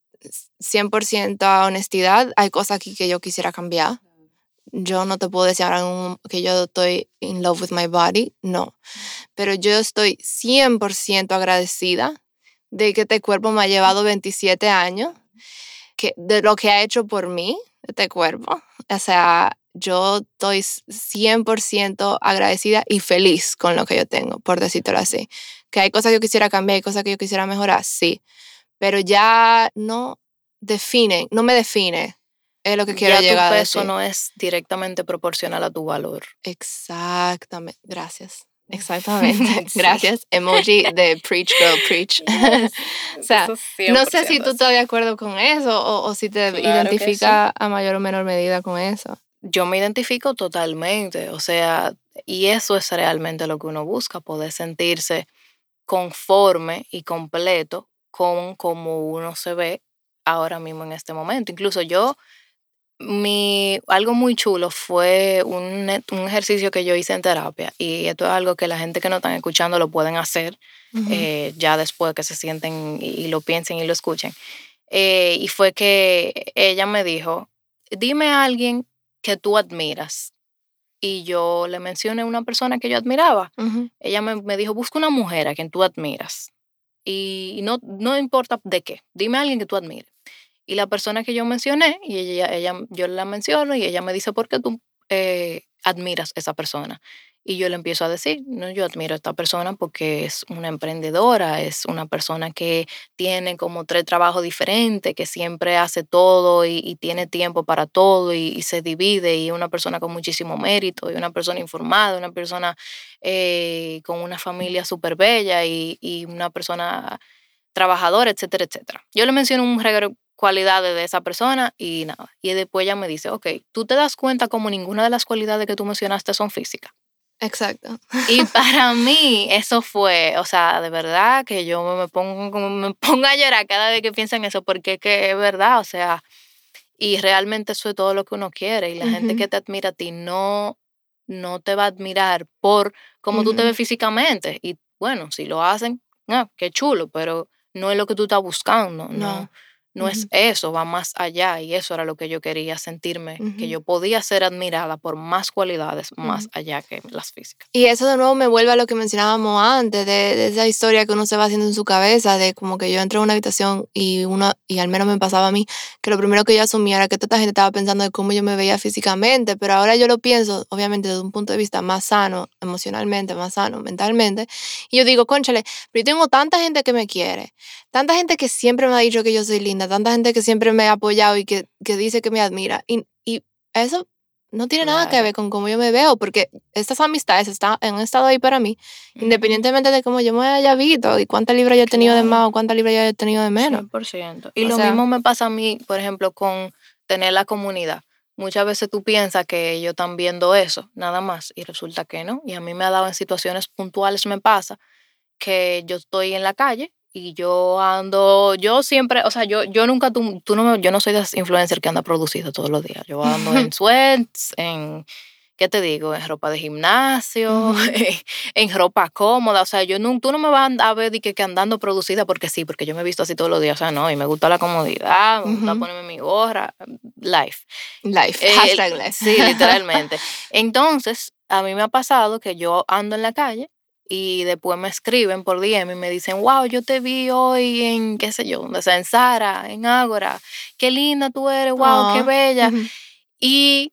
Speaker 1: 100% a honestidad, hay cosas aquí que yo quisiera cambiar. Yo no te puedo decir ahora que yo estoy in love with my body, no. Pero yo estoy 100% agradecida de que este cuerpo me ha llevado 27 años, que, de lo que ha hecho por mí, este cuerpo. O sea, yo estoy 100% agradecida y feliz con lo que yo tengo, por decirlo así. Que hay cosas que yo quisiera cambiar, hay cosas que yo quisiera mejorar, sí. Pero ya no define, no me define. Es lo que quiero
Speaker 3: ya
Speaker 1: llegar
Speaker 3: tu
Speaker 1: a
Speaker 3: peso
Speaker 1: decir.
Speaker 3: no es directamente proporcional a tu valor.
Speaker 1: Exactamente. Gracias. Exactamente. Gracias. Emoji de Preach Girl Preach. o sea, no sé si tú estás de acuerdo con eso o, o si te
Speaker 3: Claro que
Speaker 1: identificas a mayor o menor medida con eso.
Speaker 3: Yo me identifico totalmente, o sea, y eso es realmente lo que uno busca, poder sentirse conforme y completo con cómo uno se ve ahora mismo en este momento. Incluso yo, mi, algo muy chulo fue un, un ejercicio que yo hice en terapia y esto es algo que la gente que no están escuchando lo pueden hacer eh, ya después que se sienten y, lo piensen y lo escuchen. Eh, y fue que ella me dijo, dime a alguien que tú admiras. Y yo le mencioné una persona que yo admiraba. Ella me, me dijo, busca una mujer a quien tú admiras. Y no, no importa de qué, dime a alguien que tú admires. Y la persona que yo mencioné, y ella, ella, yo la menciono y ella me dice, ¿por qué tú eh, admiras a esa persona? Y yo le empiezo a decir, no, yo admiro a esta persona porque es una emprendedora, es una persona que tiene como tres trabajos diferentes, que siempre hace todo y, tiene tiempo para todo y, se divide y es una persona con muchísimo mérito y una persona informada, una persona eh, con una familia súper bella y, y una persona trabajadora, etcétera, etcétera. Yo le menciono un regalo cualidades de esa persona y nada. Y después ella me dice, ok, tú te das cuenta como ninguna de las cualidades que tú mencionaste son físicas.
Speaker 1: Exacto.
Speaker 3: Y para mí eso fue, o sea, de verdad que yo me pongo, me pongo a llorar cada vez que pienso en eso, porque es que es verdad, o sea, y realmente eso es todo lo que uno quiere. Y la gente que te admira a ti no, no te va a admirar por cómo tú te ves físicamente. Y bueno, si lo hacen, ah, qué chulo, pero no es lo que tú estás buscando, no.
Speaker 1: No.
Speaker 3: No es eso, va más allá y eso era lo que yo quería sentirme, que yo podía ser admirada por más cualidades más allá que las físicas.
Speaker 1: Y eso de nuevo me vuelve a lo que mencionábamos antes, de, esa historia que uno se va haciendo en su cabeza, de como que yo entro a una habitación y uno, y al menos me pasaba a mí, que lo primero que yo asumía era que toda esta gente estaba pensando de cómo yo me veía físicamente, pero ahora yo lo pienso, obviamente desde un punto de vista más sano, emocionalmente, más sano, mentalmente, y yo digo, conchale, pero yo tengo tanta gente que me quiere, tanta gente que siempre me ha dicho que yo soy linda, tanta gente que siempre me ha apoyado y que, que dice que me admira. Y, y eso no tiene nada que ver con cómo yo me veo, porque estas amistades están, han estado ahí para mí, independientemente de cómo yo me haya visto y cuántas libras yo he tenido de más o cuántas libras yo he tenido de menos.
Speaker 3: 100%. Y lo mismo me pasa a mí, por ejemplo, con tener la comunidad. Muchas veces tú piensas que ellos están viendo eso, nada más, y resulta que no. Y a mí me ha dado en situaciones puntuales, me pasa, que yo estoy en la calle y yo ando, yo siempre, o sea, yo, yo nunca, tú, tú no, yo no soy de influencer que anda producido todos los días. Yo ando en sweats, en, ¿qué te digo? En ropa de gimnasio, en ropa cómoda. O sea, yo no, tú no me vas a ver de que, que, andando producida porque sí, porque yo me he visto así todos los días. O sea, no, y me gusta la comodidad, me gusta ponerme mi gorra. Life.
Speaker 1: Life. Eh, Hashtag life.
Speaker 3: Sí, literalmente. Entonces, a mí me ha pasado que yo ando en la calle y después me escriben por DM y me dicen, wow, yo te vi hoy en, qué sé yo, o sea, en Sara, en Ágora, qué linda tú eres, wow, qué bella. Y,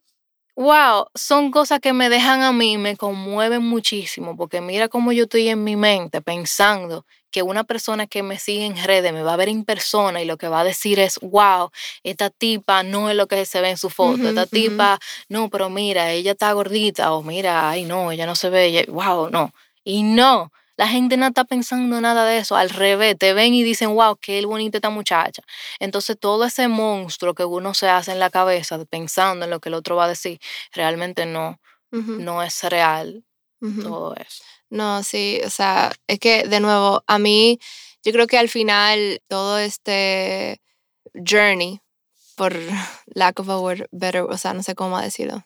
Speaker 3: wow, son cosas que me dejan a mí, me conmueven muchísimo, porque mira cómo yo estoy en mi mente pensando que una persona que me sigue en redes me va a ver en persona y lo que va a decir es, wow, esta tipa no es lo que se ve en su foto, esta tipa, no, pero mira, ella está gordita, o mira, ay no, ella no se ve, wow, no y no, la gente no está pensando nada de eso. Al revés, te ven y dicen, wow, qué bonita esta muchacha. Entonces, todo ese monstruo que uno se hace en la cabeza pensando en lo que el otro va a decir, realmente no, no es real todo eso.
Speaker 1: No, sí, o sea, es que de nuevo, a mí, yo creo que al final todo este journey por lack of a word better, o sea, no sé cómo decirlo.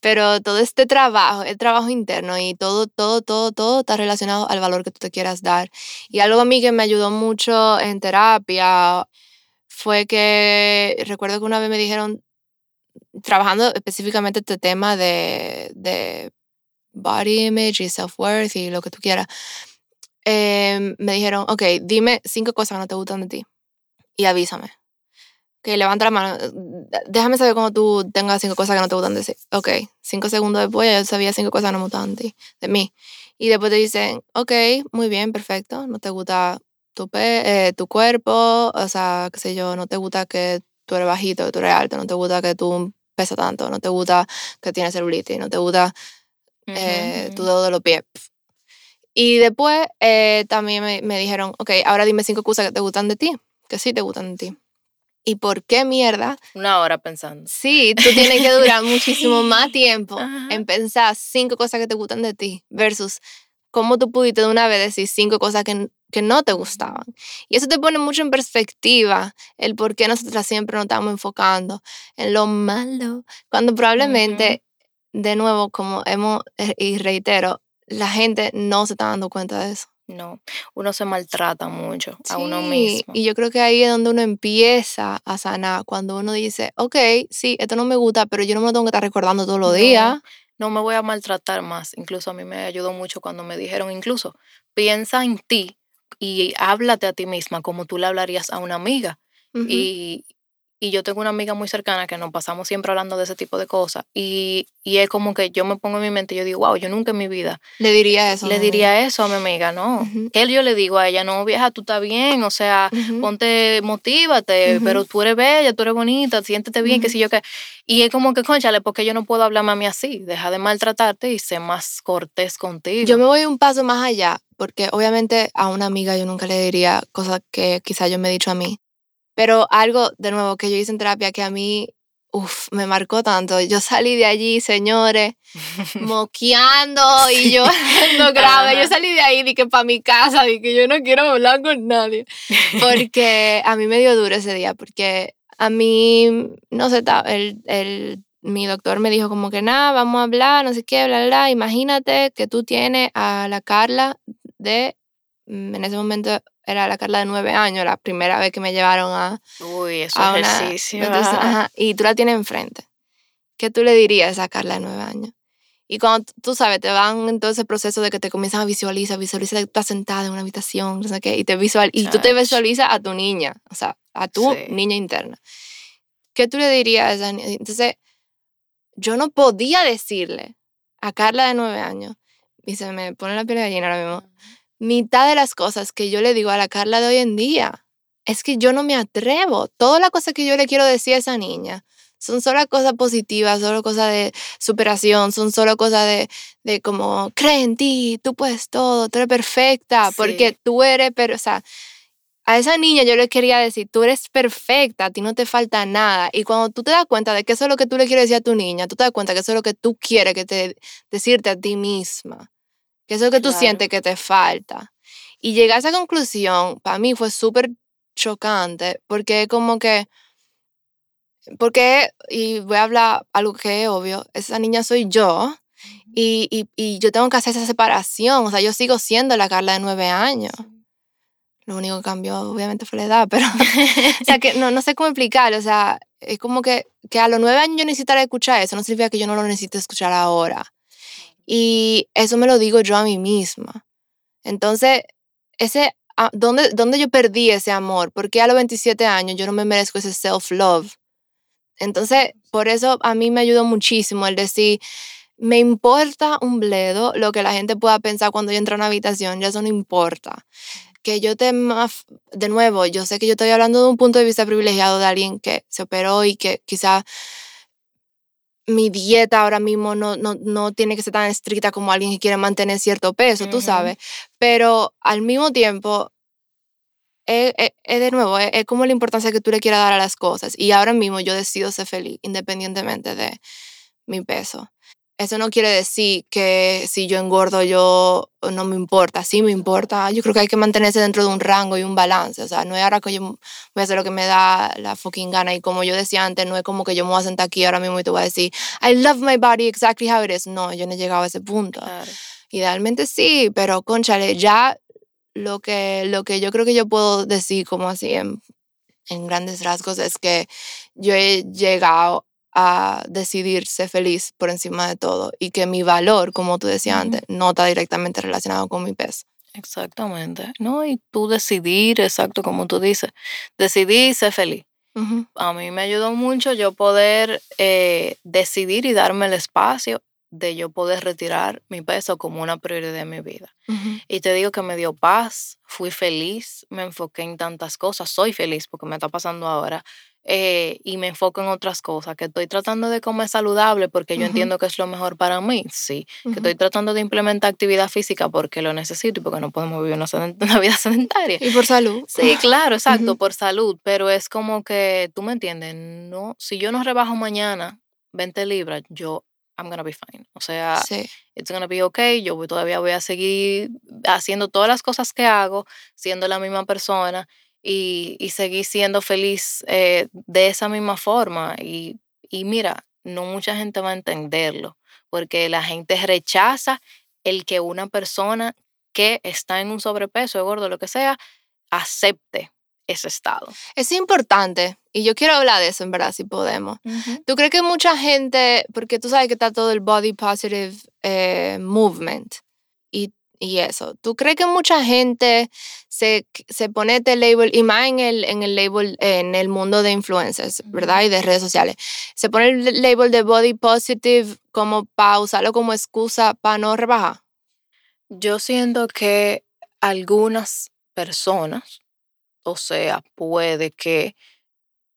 Speaker 1: Pero todo este trabajo, el trabajo interno y todo, todo, todo, todo está relacionado al valor que tú te quieras dar. Y algo a mí que me ayudó mucho en terapia fue que recuerdo que una vez me dijeron, trabajando específicamente este tema de, de body image y self-worth y lo que tú quieras, em, me dijeron, ok, dime cinco cosas que no te gustan de ti y avísame que levanta la mano, déjame saber cómo tú tengas cinco cosas que no te gustan de sí. Ok, cinco segundos después ya yo sabía cinco cosas no me gustan de, de mí. Y después te dicen, ok, muy bien, perfecto, no te gusta tu, pe eh, tu cuerpo, o sea, qué sé yo, no te gusta que tú eres bajito, que tú eres alto, no te gusta que tú pesas tanto, no te gusta que tienes celulitis, no te gusta eh, tu dedo de los pies. Y después eh, también me, me dijeron, ok, ahora dime cinco cosas que te gustan de ti, que sí te gustan de ti. ¿Y por qué mierda?
Speaker 3: Una hora pensando.
Speaker 1: Sí, tú tienes que durar muchísimo más tiempo en pensar cinco cosas que te gustan de ti versus cómo tú pudiste de una vez decir cinco cosas que, que no te gustaban. Y eso te pone mucho en perspectiva el por qué nosotras siempre nos estamos enfocando en lo malo, cuando probablemente, de nuevo, como hemos, eh, y reitero, la gente no se está dando cuenta de eso.
Speaker 3: No, uno se maltrata mucho a uno mismo.
Speaker 1: Y yo creo que ahí es donde uno empieza a sanar, cuando uno dice, ok, sí, esto no me gusta, pero yo no me lo tengo que estar recordando todos los días.
Speaker 3: No me voy a maltratar más. Incluso a mí me ayudó mucho cuando me dijeron, incluso, piensa en ti y háblate a ti misma como tú le hablarías a una amiga. Y y yo tengo una amiga muy cercana que nos pasamos siempre hablando de ese tipo de cosas. Y, y es como que yo me pongo en mi mente y yo digo, wow, yo nunca en mi vida.
Speaker 1: Le diría eso.
Speaker 3: Le diría eso a mi amiga, ¿no? Él yo le digo a ella, no, vieja, tú estás bien, o sea, ponte, motívate, pero tú eres bella, tú eres bonita, siéntete bien, qué sé yo qué. Y es como que, conchale, porque yo no puedo hablarme a mí así. Deja de maltratarte y sé más cortés contigo.
Speaker 1: Yo me voy un paso más allá, porque obviamente a una amiga yo nunca le diría cosas que quizá yo me he dicho a mí. Pero algo, de nuevo, que yo hice en terapia que a mí, uff, me marcó tanto. Yo salí de allí, señores, moqueando y yo no grave. Yo salí de ahí, di que para mi casa, di que yo no quiero hablar con nadie. Porque a mí me dio duro ese día, porque a mí, no sé, el, el, mi doctor me dijo como que nada, vamos a hablar, no sé qué, bla, bla. Imagínate que tú tienes a la Carla de, mm, en ese momento era la Carla de nueve años, la primera vez que me llevaron a...
Speaker 3: Uy, eso
Speaker 1: a
Speaker 3: es
Speaker 1: una-
Speaker 3: ejercicio.
Speaker 1: entonces,
Speaker 3: ajá.
Speaker 1: y tú la tienes enfrente. ¿Qué tú le dirías a Carla de nueve años? Y cuando tú sabes, te van en todo ese proceso de que te comienzan a visualizar, visualiza que tú estás sentada en una habitación, no sé qué, y, te visual, y tú te visualizas a tu niña, o sea, a tu
Speaker 3: Sí.
Speaker 1: niña interna. ¿Qué tú le dirías a esa niña? Entonces, yo no podía decirle a Carla de nueve años, y se me pone la piel de gallina ahora mismo, mitad de las cosas que yo le digo a la Carla de hoy en día. Es que yo no me atrevo. Todas las cosas que yo le quiero decir a esa niña son solo cosas positivas, solo cosas de superación, son solo cosas de, de como, cree en ti, tú puedes todo, tú eres perfecta, porque tú eres, pero, o sea, a esa niña yo le quería decir, tú eres perfecta, a ti no te falta nada. Y cuando tú te das cuenta de que eso es lo que tú le quieres decir a tu niña, tú te das cuenta que eso es lo que tú quieres que te, decirte a ti misma, que eso es lo que tú
Speaker 3: Claro.
Speaker 1: sientes que te falta. Y llegar a esa conclusión, para mí fue súper chocante, porque es como que, porque, y voy a hablar algo que es obvio, esa niña soy yo, y, y, y yo tengo que hacer esa separación, o sea, yo sigo siendo la Carla de nueve años. Lo único que cambió, obviamente, fue la edad, pero, o sea, que no, no sé cómo explicarlo, o sea, es como que, que a los nueve años yo necesitara escuchar eso, no significa que yo no lo necesite escuchar ahora. Y eso me lo digo yo a mí misma. Entonces, ese, ah, ¿dónde, ¿dónde yo perdí ese amor? Porque a los 27 años yo no me merezco ese self-love. Entonces, por eso a mí me ayudó muchísimo el decir, me importa un bledo lo que la gente pueda pensar cuando yo entro a una habitación, ya eso no importa. Que yo te, de nuevo, yo sé que yo estoy hablando de un punto de vista privilegiado de alguien que se operó y que quizá mi dieta ahora mismo no, no, no tiene que ser tan estricta como alguien que quiere mantener cierto peso, tú sabes. Pero al mismo tiempo, es, es- es de nuevo, es, es como la importancia que tú le quieras dar a las cosas. Y ahora mismo yo decido ser feliz, independientemente de mi peso. Eso no quiere decir que si yo engordo yo no me importa, sí me importa. Yo creo que hay que mantenerse dentro de un rango y un balance. O sea, no es ahora que yo voy a hacer lo que me da la fucking gana. Y como yo decía antes, no es como que yo me voy a sentar aquí ahora mismo y te voy a decir, I love my body exactly how it is. No, yo no he llegado a ese punto.
Speaker 3: Claro.
Speaker 1: Idealmente sí, pero conchale, ya lo que, lo que yo creo que yo puedo decir como así en, en grandes rasgos es que yo he llegado a decidir ser feliz por encima de todo y que mi valor, como tú decías antes, no está directamente relacionado con mi peso.
Speaker 3: Exactamente. No, y tú decidir, exacto como tú dices, decidir ser feliz. A mí me ayudó mucho yo poder eh, decidir y darme el espacio de yo poder retirar mi peso como una prioridad de mi vida. Y te digo que me dio paz, fui feliz, me enfoqué en tantas cosas, soy feliz porque me está pasando ahora, eh, y me enfoco en otras cosas, que estoy tratando de comer saludable porque yo entiendo que es lo mejor para mí, sí, que estoy tratando de implementar actividad física porque lo necesito y porque no podemos vivir una, una vida sedentaria.
Speaker 1: Y por salud.
Speaker 3: Sí, claro, exacto, por salud, pero es como que, tú me entiendes, no, si yo no rebajo mañana 20 libras, yo, I'm gonna be fine. O sea,
Speaker 1: Sí.
Speaker 3: it's gonna be okay, yo voy, todavía voy a seguir haciendo todas las cosas que hago, siendo la misma persona y, y seguir siendo feliz eh, de esa misma forma. Y, y mira, no mucha gente va a entenderlo, porque la gente rechaza el que una persona que está en un sobrepeso, gordo, lo que sea, acepte ese estado.
Speaker 1: Es importante, y yo quiero hablar de eso en verdad, si podemos. ¿Tú crees que mucha gente, porque tú sabes que está todo el body positive eh, movement y, y eso, ¿tú crees que mucha gente se, se pone este label, y más en el, en el label, en el mundo de influencers, ¿verdad? Y de redes sociales, se pone el label de body positive como para usarlo como excusa para no rebajar?
Speaker 3: Yo siento que algunas personas, o sea, puede que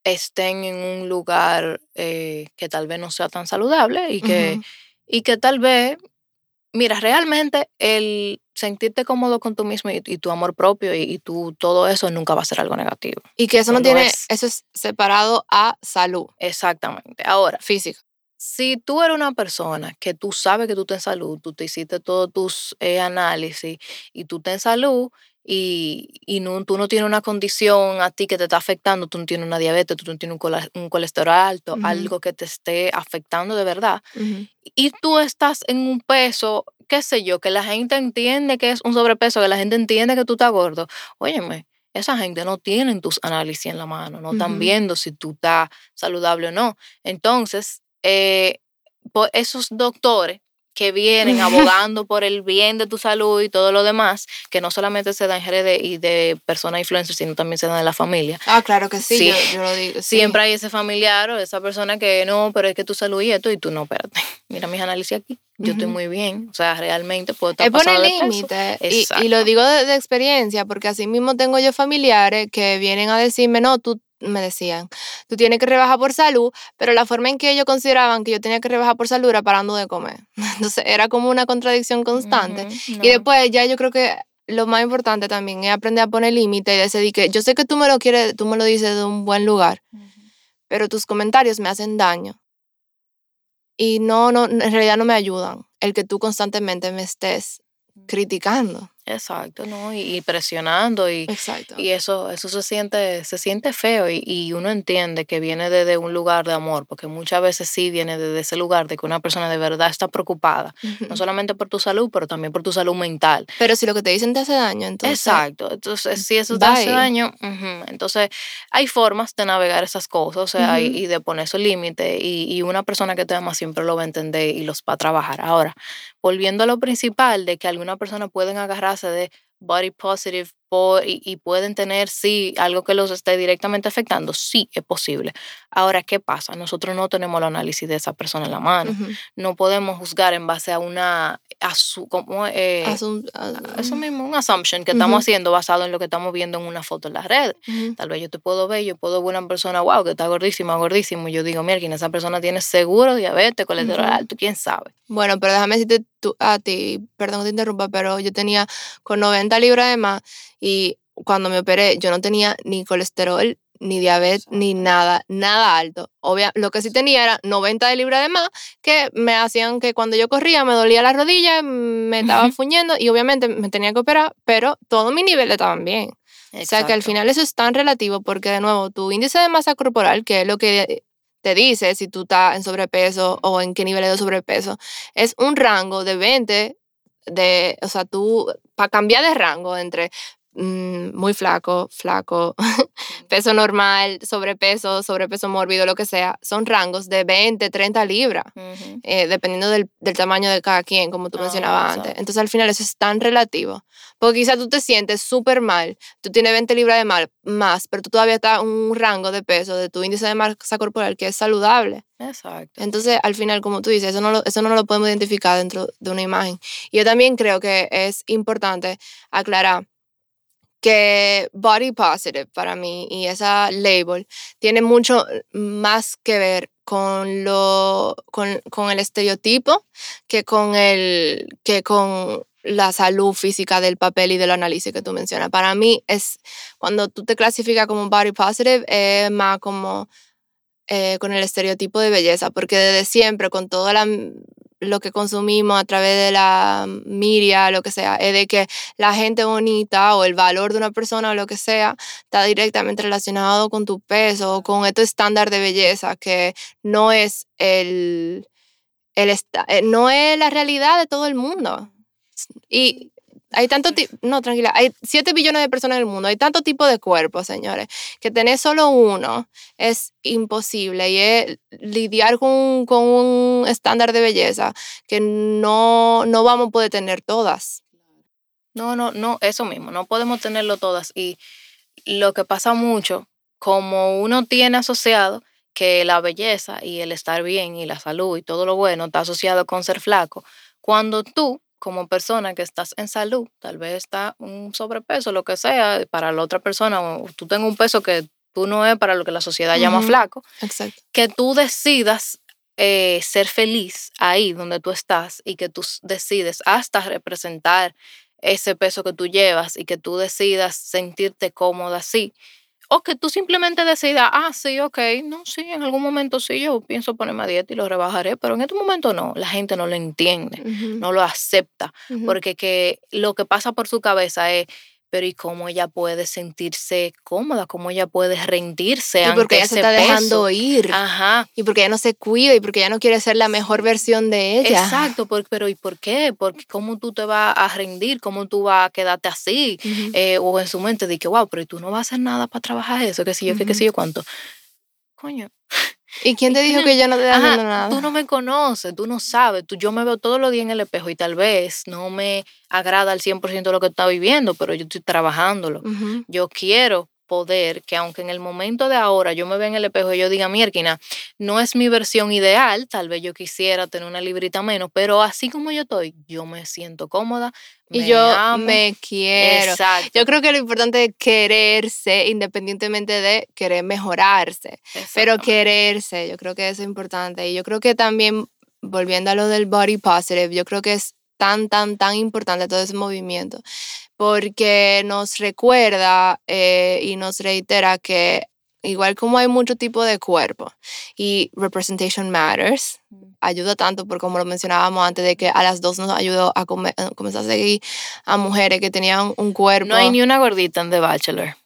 Speaker 3: estén en un lugar eh, que tal vez no sea tan saludable y que, y que tal vez, mira, realmente el sentirte cómodo con tú mismo y, y tu amor propio y, y tu, todo eso nunca va a ser algo negativo.
Speaker 1: Y que eso no, tiene,
Speaker 3: es.
Speaker 1: eso es separado a salud
Speaker 3: Exactamente. Ahora,
Speaker 1: física.
Speaker 3: si tú eres una persona que tú sabes que tú estás en salud, tú te hiciste todos tus eh, análisis y tú estás en salud y, y no, tú no tienes una condición a ti que te está afectando, tú no tienes una diabetes, tú no tienes un, colesterol alto, algo que te esté afectando de verdad,
Speaker 1: Ujú.
Speaker 3: y tú estás en un peso, qué sé yo, que la gente entiende que es un sobrepeso, que la gente entiende que tú estás gordo, óyeme, esa gente no tienen tus análisis en la mano, no están viendo si tú estás saludable o no. Entonces, eh, po- esos doctores que vienen abogando por el bien de tu salud y todo lo demás, que no solamente se da en redes y de personas influencers, sino también se da en la familia.
Speaker 1: Ah, claro que sí,
Speaker 3: Sí.
Speaker 1: Yo, yo lo digo. sí.
Speaker 3: Siempre hay ese familiar o esa persona que no, pero es que tu salud y esto, y tú no, espérate, mira mis análisis aquí, yo estoy muy bien, o sea, realmente puedo estar
Speaker 1: Es
Speaker 3: pasado de.
Speaker 1: Y, lo digo de, de experiencia, porque así mismo tengo yo familiares que vienen a decirme, no, tú me decían, tú tienes que rebajar por salud, pero la forma en que ellos consideraban que yo tenía que rebajar por salud era parando de comer. Entonces era como una contradicción constante. Y
Speaker 3: no.
Speaker 1: después ya yo creo que lo más importante también es aprender a poner límites y decidir que yo sé que tú me lo quieres, tú me lo dices de un buen lugar, pero tus comentarios me hacen daño. Y no, no, en realidad no me ayudan el que tú constantemente me estés criticando.
Speaker 3: Exacto, ¿no? Y, y presionando y,
Speaker 1: Exacto.
Speaker 3: y eso, eso se siente, se siente feo y, y uno entiende que viene desde un lugar de amor, porque muchas veces sí viene desde ese lugar de que una persona de verdad está preocupada, no solamente por tu salud, pero también por tu salud mental.
Speaker 1: Pero si lo que te dicen te hace daño, entonces.
Speaker 3: Exacto, entonces si eso te hace daño, entonces hay formas de navegar esas cosas, o sea, y, de poner esos límites, y, y una persona que te ama siempre lo va a entender y los va a trabajar. Ahora, volviendo a lo principal, de que algunas personas pueden agarrarse de body positive por- y, y pueden tener, sí, algo que los esté directamente afectando, sí, es posible. Ahora, ¿qué pasa? Nosotros no tenemos el análisis de esa persona en la mano, no podemos juzgar en base a una, a su, como, eh, eso mismo, un assumption que estamos haciendo basado en lo que estamos viendo en una foto en las redes. Tal vez yo te puedo ver, yo puedo ver una persona, wow, que está gordísima, gordísimo. y yo digo, mira, esa persona tiene seguro, diabetes, colesterol alto, quién sabe.
Speaker 1: Bueno, pero déjame decirte tú, a ti, perdón que te interrumpa, pero yo tenía con 90 libras de más y cuando me operé yo no tenía ni colesterol, ni diabetes, ni nada, nada alto. Obvia, lo que sí tenía era 90 de libras de más que me hacían que cuando yo corría me dolía la rodilla, me estaba fuñendo y obviamente me tenía que operar, pero todos mis niveles estaban bien. O sea que al final eso es tan relativo porque de nuevo tu índice de masa corporal, que es lo que te dice si tú estás en sobrepeso o en qué nivel de sobrepeso, es un rango de 20 de, o sea, tú para cambiar de rango entre muy flaco, flaco, peso normal, sobrepeso, sobrepeso mórbido, lo que sea, son rangos de 20, 30 libras eh, dependiendo del, del tamaño de cada quien, como tú
Speaker 3: Ah,
Speaker 1: mencionabas antes. Entonces, al final, eso es tan relativo. Porque quizás tú te sientes súper mal, tú tienes 20 libras de mal, más, pero tú todavía estás en un rango de peso de tu índice de masa corporal que es saludable.
Speaker 3: Exacto.
Speaker 1: Entonces, al final, como tú dices, eso no, lo, eso no lo podemos identificar dentro de una imagen. Yo también creo que es importante aclarar que body positive para mí y esa label tiene mucho más que ver con lo con, con el estereotipo que con el que con la salud física del papel y del análisis que tú mencionas. Para mí es cuando tú te clasificas como body positive es más como eh, con el estereotipo de belleza, porque desde siempre, con todo la, lo que consumimos a través de la media, lo que sea, es de que la gente bonita o el valor de una persona o lo que sea está directamente relacionado con tu peso o con este estándar de belleza que no es el, el eh, no es la realidad de todo el mundo. Y hay tanto tipo, no, tranquila, hay 7 billones de personas en el mundo, hay tanto tipo de cuerpos, señores, que tener solo uno es imposible y es lidiar con, con un estándar de belleza que no, no vamos a poder tener todas.
Speaker 3: No, no, no, eso mismo, no podemos tenerlo todas. Y lo que pasa mucho, como uno tiene asociado que la belleza y el estar bien y la salud y todo lo bueno está asociado con ser flaco, cuando tú, como persona que estás en salud, tal vez está un sobrepeso, lo que sea, para la otra persona, o tú tengas un peso que tú no es para lo que la sociedad llama flaco,
Speaker 1: Exacto.
Speaker 3: que tú decidas eh, ser feliz ahí donde tú estás y que tú decides hasta representar ese peso que tú llevas y que tú decidas sentirte cómoda así. O que tú simplemente decidas, ah, sí, ok, no, sí, en algún momento sí, yo pienso ponerme a dieta y lo rebajaré, pero en este momento no, la gente no lo entiende, no lo acepta, porque que lo que pasa por su cabeza es, pero ¿y cómo ella puede sentirse cómoda? ¿Cómo ella puede rendirse?
Speaker 1: Y porque
Speaker 3: ante
Speaker 1: ella se está dejando ir.
Speaker 3: Ajá.
Speaker 1: Y porque ella no se cuida y porque ella no quiere ser la mejor versión de ella.
Speaker 3: Exacto, por- pero ¿y por qué? Porque ¿Cómo tú te vas a rendir? ¿Cómo tú vas a quedarte así? Eh, o en su mente de que, wow, pero ¿y tú no vas a hacer nada para trabajar eso, qué sé yo, qué, qué sé yo cuánto. Coño.
Speaker 1: ¿Y quién te dijo que yo no te haciendo nada?
Speaker 3: Tú no me conoces, tú no sabes. Tú, yo me veo todos los días en el espejo y tal vez no me agrada al 100% lo que está viviendo, pero yo estoy trabajándolo. Yo quiero poder que aunque en el momento de ahora yo me vea en el espejo y yo diga, mierquina, no es mi versión ideal, tal vez yo quisiera tener una librita menos, pero así como yo estoy, yo me siento cómoda.
Speaker 1: Y
Speaker 3: me
Speaker 1: yo
Speaker 3: amo.
Speaker 1: me quiero.
Speaker 3: Exacto.
Speaker 1: Yo creo que lo importante es quererse independientemente de querer mejorarse. Pero quererse, yo creo que eso es importante. Y yo creo que también, volviendo a lo del body positive, yo creo que es tan, tan, tan importante todo ese movimiento. Porque nos recuerda eh, y nos reitera que igual como hay mucho tipo de cuerpo y representation matters,
Speaker 3: Mm.
Speaker 1: ayuda tanto por como lo mencionábamos antes de que a las dos nos ayudó a come- a comenzar a seguir a mujeres que tenían un cuerpo.
Speaker 3: No hay ni una gordita en The Bachelor.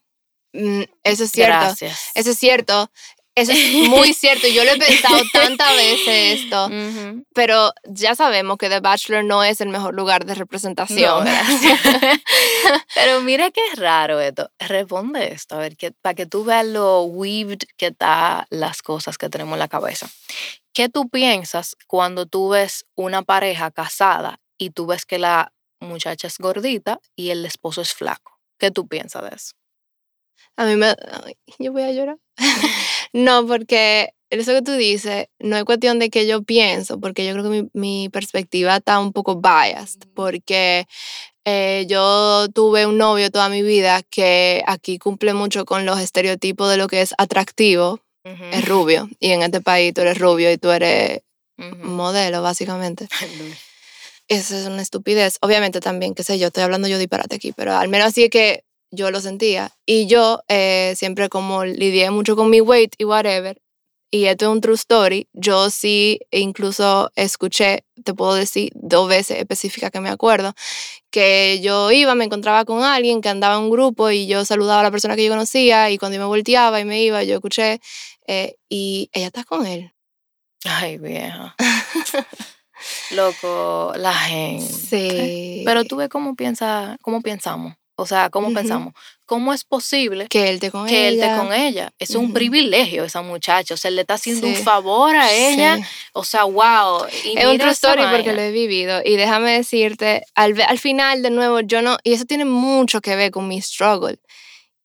Speaker 1: Mm, eso es cierto.
Speaker 3: Gracias.
Speaker 1: Eso es cierto. Eso es muy cierto. Yo lo he pensado tantas veces esto, pero ya sabemos que The Bachelor no es el mejor lugar de representación.
Speaker 3: No, Pero mira qué raro esto. Responde esto, a ver, que, para que tú veas lo weaved que está las cosas que tenemos en la cabeza. ¿Qué tú piensas cuando tú ves una pareja casada y tú ves que la muchacha es gordita y el esposo es flaco? ¿Qué tú piensas de eso?
Speaker 1: A mí me... ay, yo voy a llorar. no, porque eso que tú dices no es cuestión de que yo pienso, porque yo creo que mi, mi perspectiva está un poco biased, porque eh, yo tuve un novio toda mi vida que aquí cumple mucho con los estereotipos de lo que es atractivo, es rubio, y en este país tú eres rubio y tú eres modelo, básicamente. Eso es una estupidez. Obviamente también, qué sé yo, estoy hablando yo disparate aquí, pero al menos así es que yo lo sentía. Y yo eh, siempre como lidié mucho con mi weight y whatever, y esto es un true story, yo sí incluso escuché, te puedo decir dos veces específicas que me acuerdo, que yo iba, me encontraba con alguien que andaba en un grupo y yo saludaba a la persona que yo conocía y cuando yo me volteaba y me iba, yo escuché, eh, y ella está con él.
Speaker 3: Ay, vieja. Loco, la gente.
Speaker 1: Sí.
Speaker 3: Pero tú ves cómo piensa, cómo pensamos. O sea, cómo
Speaker 1: Ujú.
Speaker 3: pensamos. ¿Cómo es posible
Speaker 1: que él esté con
Speaker 3: que él
Speaker 1: ella.
Speaker 3: esté con ella? Es un
Speaker 1: Ujú.
Speaker 3: privilegio esa muchacha. O sea, él le está haciendo un
Speaker 1: Sí.
Speaker 3: favor a ella.
Speaker 1: Sí.
Speaker 3: O sea, wow. Y
Speaker 1: Es un
Speaker 3: esa
Speaker 1: story porque lo he vivido. Y déjame decirte, al, al final, de nuevo, yo no. Y eso tiene mucho que ver con mi struggle.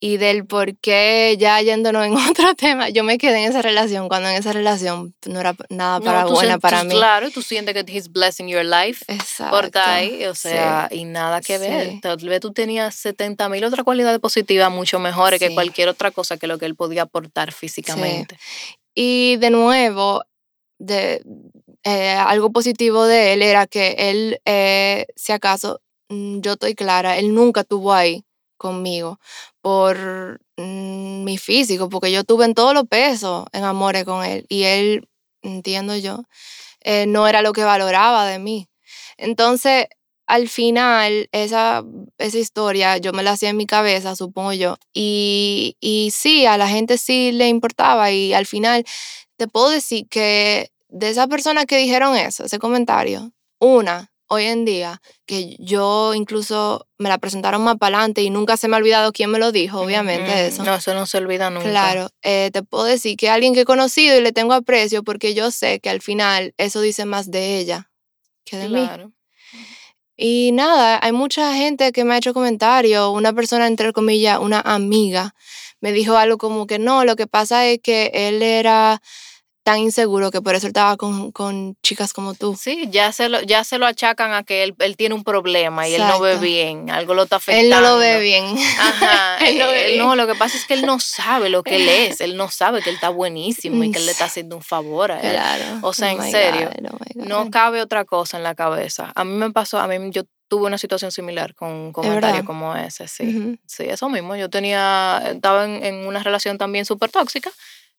Speaker 1: Y del por qué, ya yéndonos en otro tema, yo me quedé en esa relación cuando en esa relación no era nada
Speaker 3: No,
Speaker 1: para
Speaker 3: tú
Speaker 1: buena para
Speaker 3: tú-
Speaker 1: mí.
Speaker 3: Claro, tú sientes que he's blessing your life.
Speaker 1: Exacto.
Speaker 3: Por ahí, o
Speaker 1: sí.
Speaker 3: sea, y nada que ver.
Speaker 1: Sí.
Speaker 3: Tal vez tú tenías 70 mil otras cualidades positivas mucho mejores que
Speaker 1: Sí.
Speaker 3: cualquier otra cosa que lo que él podía aportar físicamente.
Speaker 1: Y de nuevo, de, eh, algo positivo de él era que él, eh, si acaso, mm, yo estoy clara, él nunca estuvo ahí conmigo por mm, mi físico, porque yo tuve en todos los pesos en amores con él y él, entiendo yo, eh, no era lo que valoraba de mí. Entonces, al final, esa, esa historia yo me la hacía en mi cabeza, supongo yo, y, y sí, a la gente sí le importaba y al final te puedo decir que de esas personas que dijeron eso, ese comentario, una hoy en día, que yo incluso me la presentaron más para adelante y nunca se me ha olvidado quién me lo dijo, obviamente eso.
Speaker 3: No, eso no se olvida nunca.
Speaker 1: Claro, eh, te puedo decir que alguien que he conocido y le tengo aprecio porque yo sé que al final eso dice más de ella que de mí.
Speaker 3: Claro.
Speaker 1: Y nada, hay mucha gente que me ha hecho comentarios. Una persona, entre comillas, una amiga, me dijo algo como que no, lo que pasa es que él era tan inseguro que por eso él estaba con, con chicas como tú.
Speaker 3: Sí, ya se lo, ya se lo achacan a que él, él tiene un problema y él no ve
Speaker 1: Exacto.
Speaker 3: bien, algo lo está
Speaker 1: Él
Speaker 3: afectando.
Speaker 1: no lo ve bien.
Speaker 3: Ajá,
Speaker 1: Él no ve
Speaker 3: eh,
Speaker 1: bien.
Speaker 3: no, lo que pasa es que él no sabe lo que él es, él no sabe que él está buenísimo y que él le está haciendo un favor a él.
Speaker 1: Claro.
Speaker 3: O sea,
Speaker 1: Oh
Speaker 3: en serio,
Speaker 1: God, oh
Speaker 3: No cabe otra cosa en la cabeza. A mí me pasó, a mí yo tuve una situación similar con un comentario como ese, sí.
Speaker 1: Ujú.
Speaker 3: Sí, eso mismo. Yo tenía, estaba en, en una relación también súper tóxica,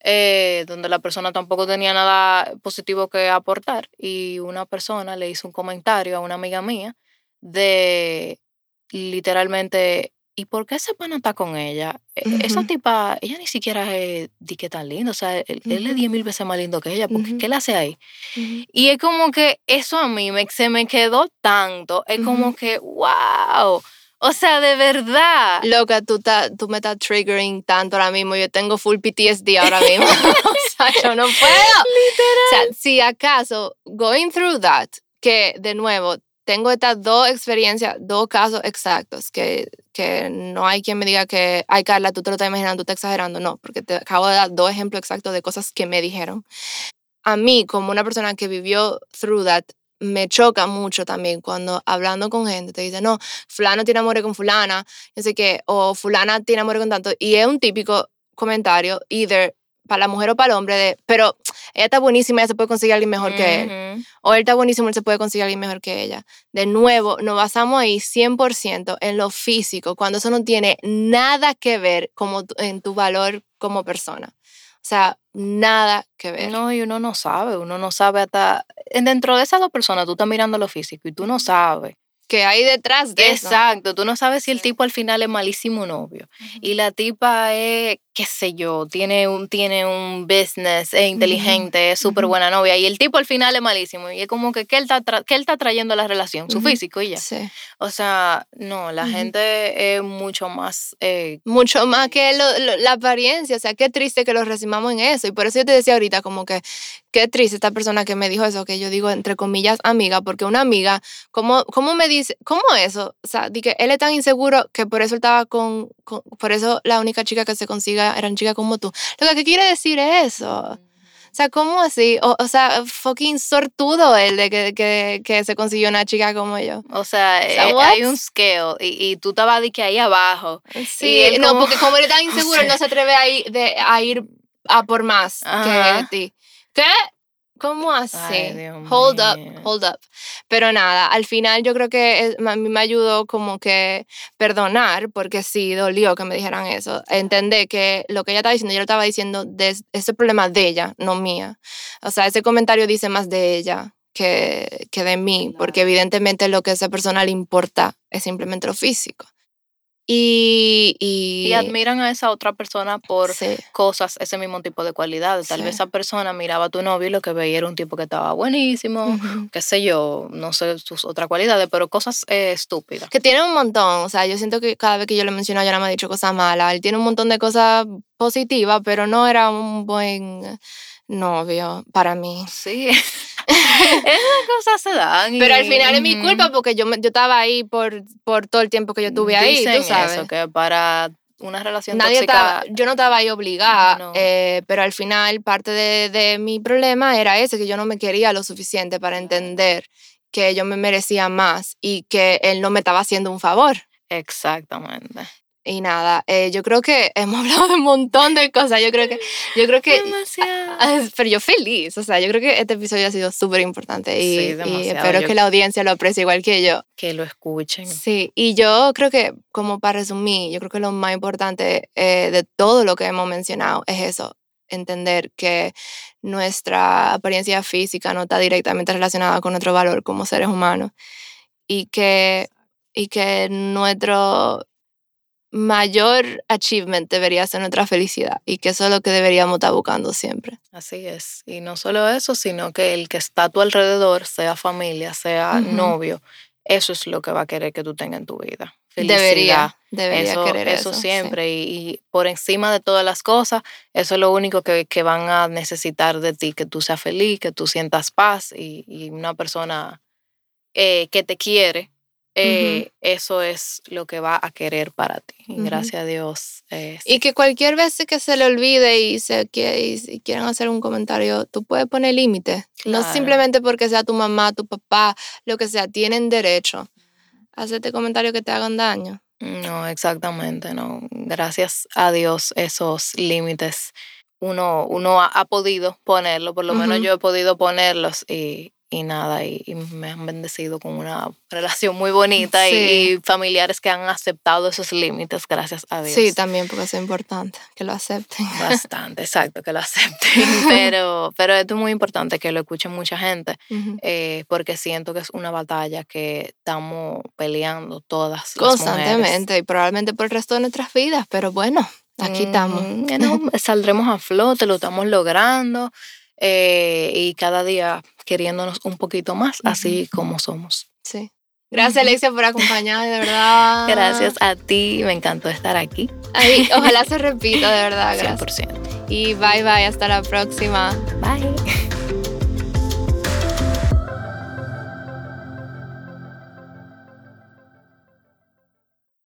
Speaker 3: eh, donde la persona tampoco tenía nada positivo que aportar y una persona le hizo un comentario a una amiga mía de literalmente ¿y por qué ese pana está con ella? E- Esa
Speaker 1: Ujú.
Speaker 3: tipa, ella ni siquiera es di que tan linda, o sea, él, él es
Speaker 1: Ujú.
Speaker 3: diez mil veces más lindo que ella, porque
Speaker 1: Ujú.
Speaker 3: ¿qué le hace ahí? Y es como que eso a mí me, se me quedó tanto, es como que, wow, o sea, de verdad.
Speaker 1: Loca, tú, ta- tú me estás triggering tanto ahora mismo. Yo tengo full PTSD ahora mismo. o sea, yo no puedo. O sea, si acaso, going through that, que de nuevo, tengo estas dos experiencias, dos casos exactos, que, que no hay quien me diga que, ay, Carla, tú te lo estás imaginando, tú estás exagerando. No, porque te acabo de dar dos ejemplos exactos de cosas que me dijeron. A mí, como una persona que vivió through that, me choca mucho también cuando hablando con gente te dice, no, fulano tiene amor con fulana, no sé qué, o fulana tiene amor con tanto, y es un típico comentario, either para la mujer o para el hombre, de, pero ella está buenísima, ella se puede conseguir a alguien mejor que él, o él está buenísimo, él se puede conseguir a alguien mejor que ella. De nuevo, nos basamos ahí 100% en lo físico, cuando eso no tiene nada que ver como en tu valor como persona. O sea, nada que ver.
Speaker 3: No, y uno no sabe, uno no sabe hasta, dentro de esas dos personas, tú estás mirando lo físico y tú no sabes.
Speaker 1: que hay detrás de eso.
Speaker 3: Exacto, tú no sabes si el tipo al final es malísimo novio. Y la tipa es, qué sé yo, tiene un, tiene un business, es inteligente, es súper buena novia. Y el tipo al final es malísimo. Y es como que, ¿qué él está, tra- qué él está trayendo a la relación? Su
Speaker 1: Ujú.
Speaker 3: físico y ya.
Speaker 1: Sí.
Speaker 3: O sea, no, la
Speaker 1: Ujú.
Speaker 3: gente es mucho más... eh,
Speaker 1: Mucho más que lo- lo- la apariencia, o sea, qué triste que los recibamos en eso. Y por eso yo te decía ahorita como que qué triste esta persona que me dijo eso, que yo digo entre comillas amiga, porque una amiga, ¿cómo, cómo me dice, cómo eso? O sea, di que él es tan inseguro que por eso él estaba con, con- por eso la única chica que se consiga eran chicas como tú. Lo que ¿qué quiere decir eso. O sea, ¿cómo así? O, o sea, fucking sortudo él de que, que, que se consiguió una chica como yo.
Speaker 3: o sea,
Speaker 1: sea,
Speaker 3: eh, hay un scale y, y tú estabas de que ahí abajo.
Speaker 1: Sí, no,
Speaker 3: como-
Speaker 1: porque como él es tan inseguro, él no se atreve a ir, de, a ir a por más
Speaker 3: Ajá.
Speaker 1: que ti. ¿Qué? ¿Cómo así?
Speaker 3: Ay,
Speaker 1: hold up, hold up. Pero nada, al final yo creo que a mí me ayudó como que perdonar, porque sí dolió que me dijeran eso. Entender que lo que ella estaba diciendo, yo lo estaba diciendo de ese problema de ella, no mía. O sea, ese comentario dice más de ella que, que de mí, porque evidentemente lo que a esa persona le importa es simplemente lo físico. Y, y,
Speaker 3: Y admiran a esa otra persona por
Speaker 1: sí,
Speaker 3: cosas, ese mismo tipo de cualidades. Tal
Speaker 1: Sí.
Speaker 3: vez esa persona miraba a tu novio y lo que veía era un tipo que estaba buenísimo, qué sé yo, no sé sus otras cualidades, pero cosas eh, estúpidas.
Speaker 1: que tiene un montón, o sea, yo siento que cada vez que yo lo menciono ya no me ha dicho cosas malas, él tiene un montón de cosas positivas, pero no era un buen novio para mí.
Speaker 3: Sí, esas cosas se dan.
Speaker 1: Pero al final es mi culpa porque yo, me- yo estaba ahí por, por todo el tiempo que yo estuve ahí,
Speaker 3: Dicen
Speaker 1: tú sabes.
Speaker 3: eso, que para una relación
Speaker 1: Nadie
Speaker 3: tóxica...
Speaker 1: estaba, yo no estaba ahí obligada,
Speaker 3: No.
Speaker 1: eh, pero al final parte de, de mi problema era ese, que yo no me quería lo suficiente para entender que yo me merecía más y que él no me estaba haciendo un favor.
Speaker 3: Exactamente.
Speaker 1: Y nada, eh, yo creo que hemos hablado de un montón de cosas. Yo creo que, yo creo que,
Speaker 3: Demasiado.
Speaker 1: ah, pero yo feliz. O sea, yo creo que este episodio ha sido súper importante y,
Speaker 3: Sí,
Speaker 1: y
Speaker 3: demasiado.
Speaker 1: espero
Speaker 3: Yo-
Speaker 1: que la audiencia lo aprecie igual que yo.
Speaker 3: Que lo escuchen.
Speaker 1: Sí, y yo creo que, como para resumir, yo creo que lo más importante eh, de todo lo que hemos mencionado es eso, entender que nuestra apariencia física no está directamente relacionada con nuestro valor como seres humanos y que, y que nuestro mayor achievement debería ser nuestra felicidad y que eso es lo que deberíamos estar buscando siempre.
Speaker 3: Así es. Y no solo eso, sino que el que está a tu alrededor, sea familia, sea novio, eso es lo que va a querer que tú tengas en tu vida.
Speaker 1: Debería,
Speaker 3: Felicidad.
Speaker 1: debería
Speaker 3: eso,
Speaker 1: querer eso.
Speaker 3: eso
Speaker 1: sí.
Speaker 3: siempre. Y, y por encima de todas las cosas, eso es lo único que, que van a necesitar de ti, que tú seas feliz, que tú sientas paz y, y una persona eh, que te quiere. Eh, Eso es lo que va a querer para ti. Y gracias a Dios. eh,
Speaker 1: Y que cualquier vez que se le olvide y se quiere, y, quieran hacer un comentario, tú puedes poner límite. No simplemente porque sea tu mamá, tu papá, lo que sea, tienen derecho a hacerte comentarios que te hagan daño.
Speaker 3: No, exactamente, no. Gracias a Dios esos límites uno, uno ha, ha podido ponerlo, por lo menos yo he podido ponerlos y, y nada, y, me han bendecido con una relación muy bonita y, familiares que han aceptado esos límites, gracias a Dios.
Speaker 1: Sí, también porque es importante que lo acepten.
Speaker 3: Bastante, exacto, que lo acepten, pero, pero esto es muy importante que lo escuchen mucha gente, eh, porque siento que es una batalla que estamos peleando todas.
Speaker 1: Constantemente y probablemente por el resto de nuestras vidas, pero bueno, aquí estamos.
Speaker 3: saldremos a flote, lo estamos logrando. Eh, y cada día queriéndonos un poquito más, así como somos.
Speaker 1: Sí. Gracias, Alexia, por acompañarme, de verdad.
Speaker 3: Gracias a ti, me encantó estar aquí.
Speaker 1: ojalá se repita, de verdad, gracias. 100%. Y bye bye, hasta la próxima.
Speaker 3: Bye.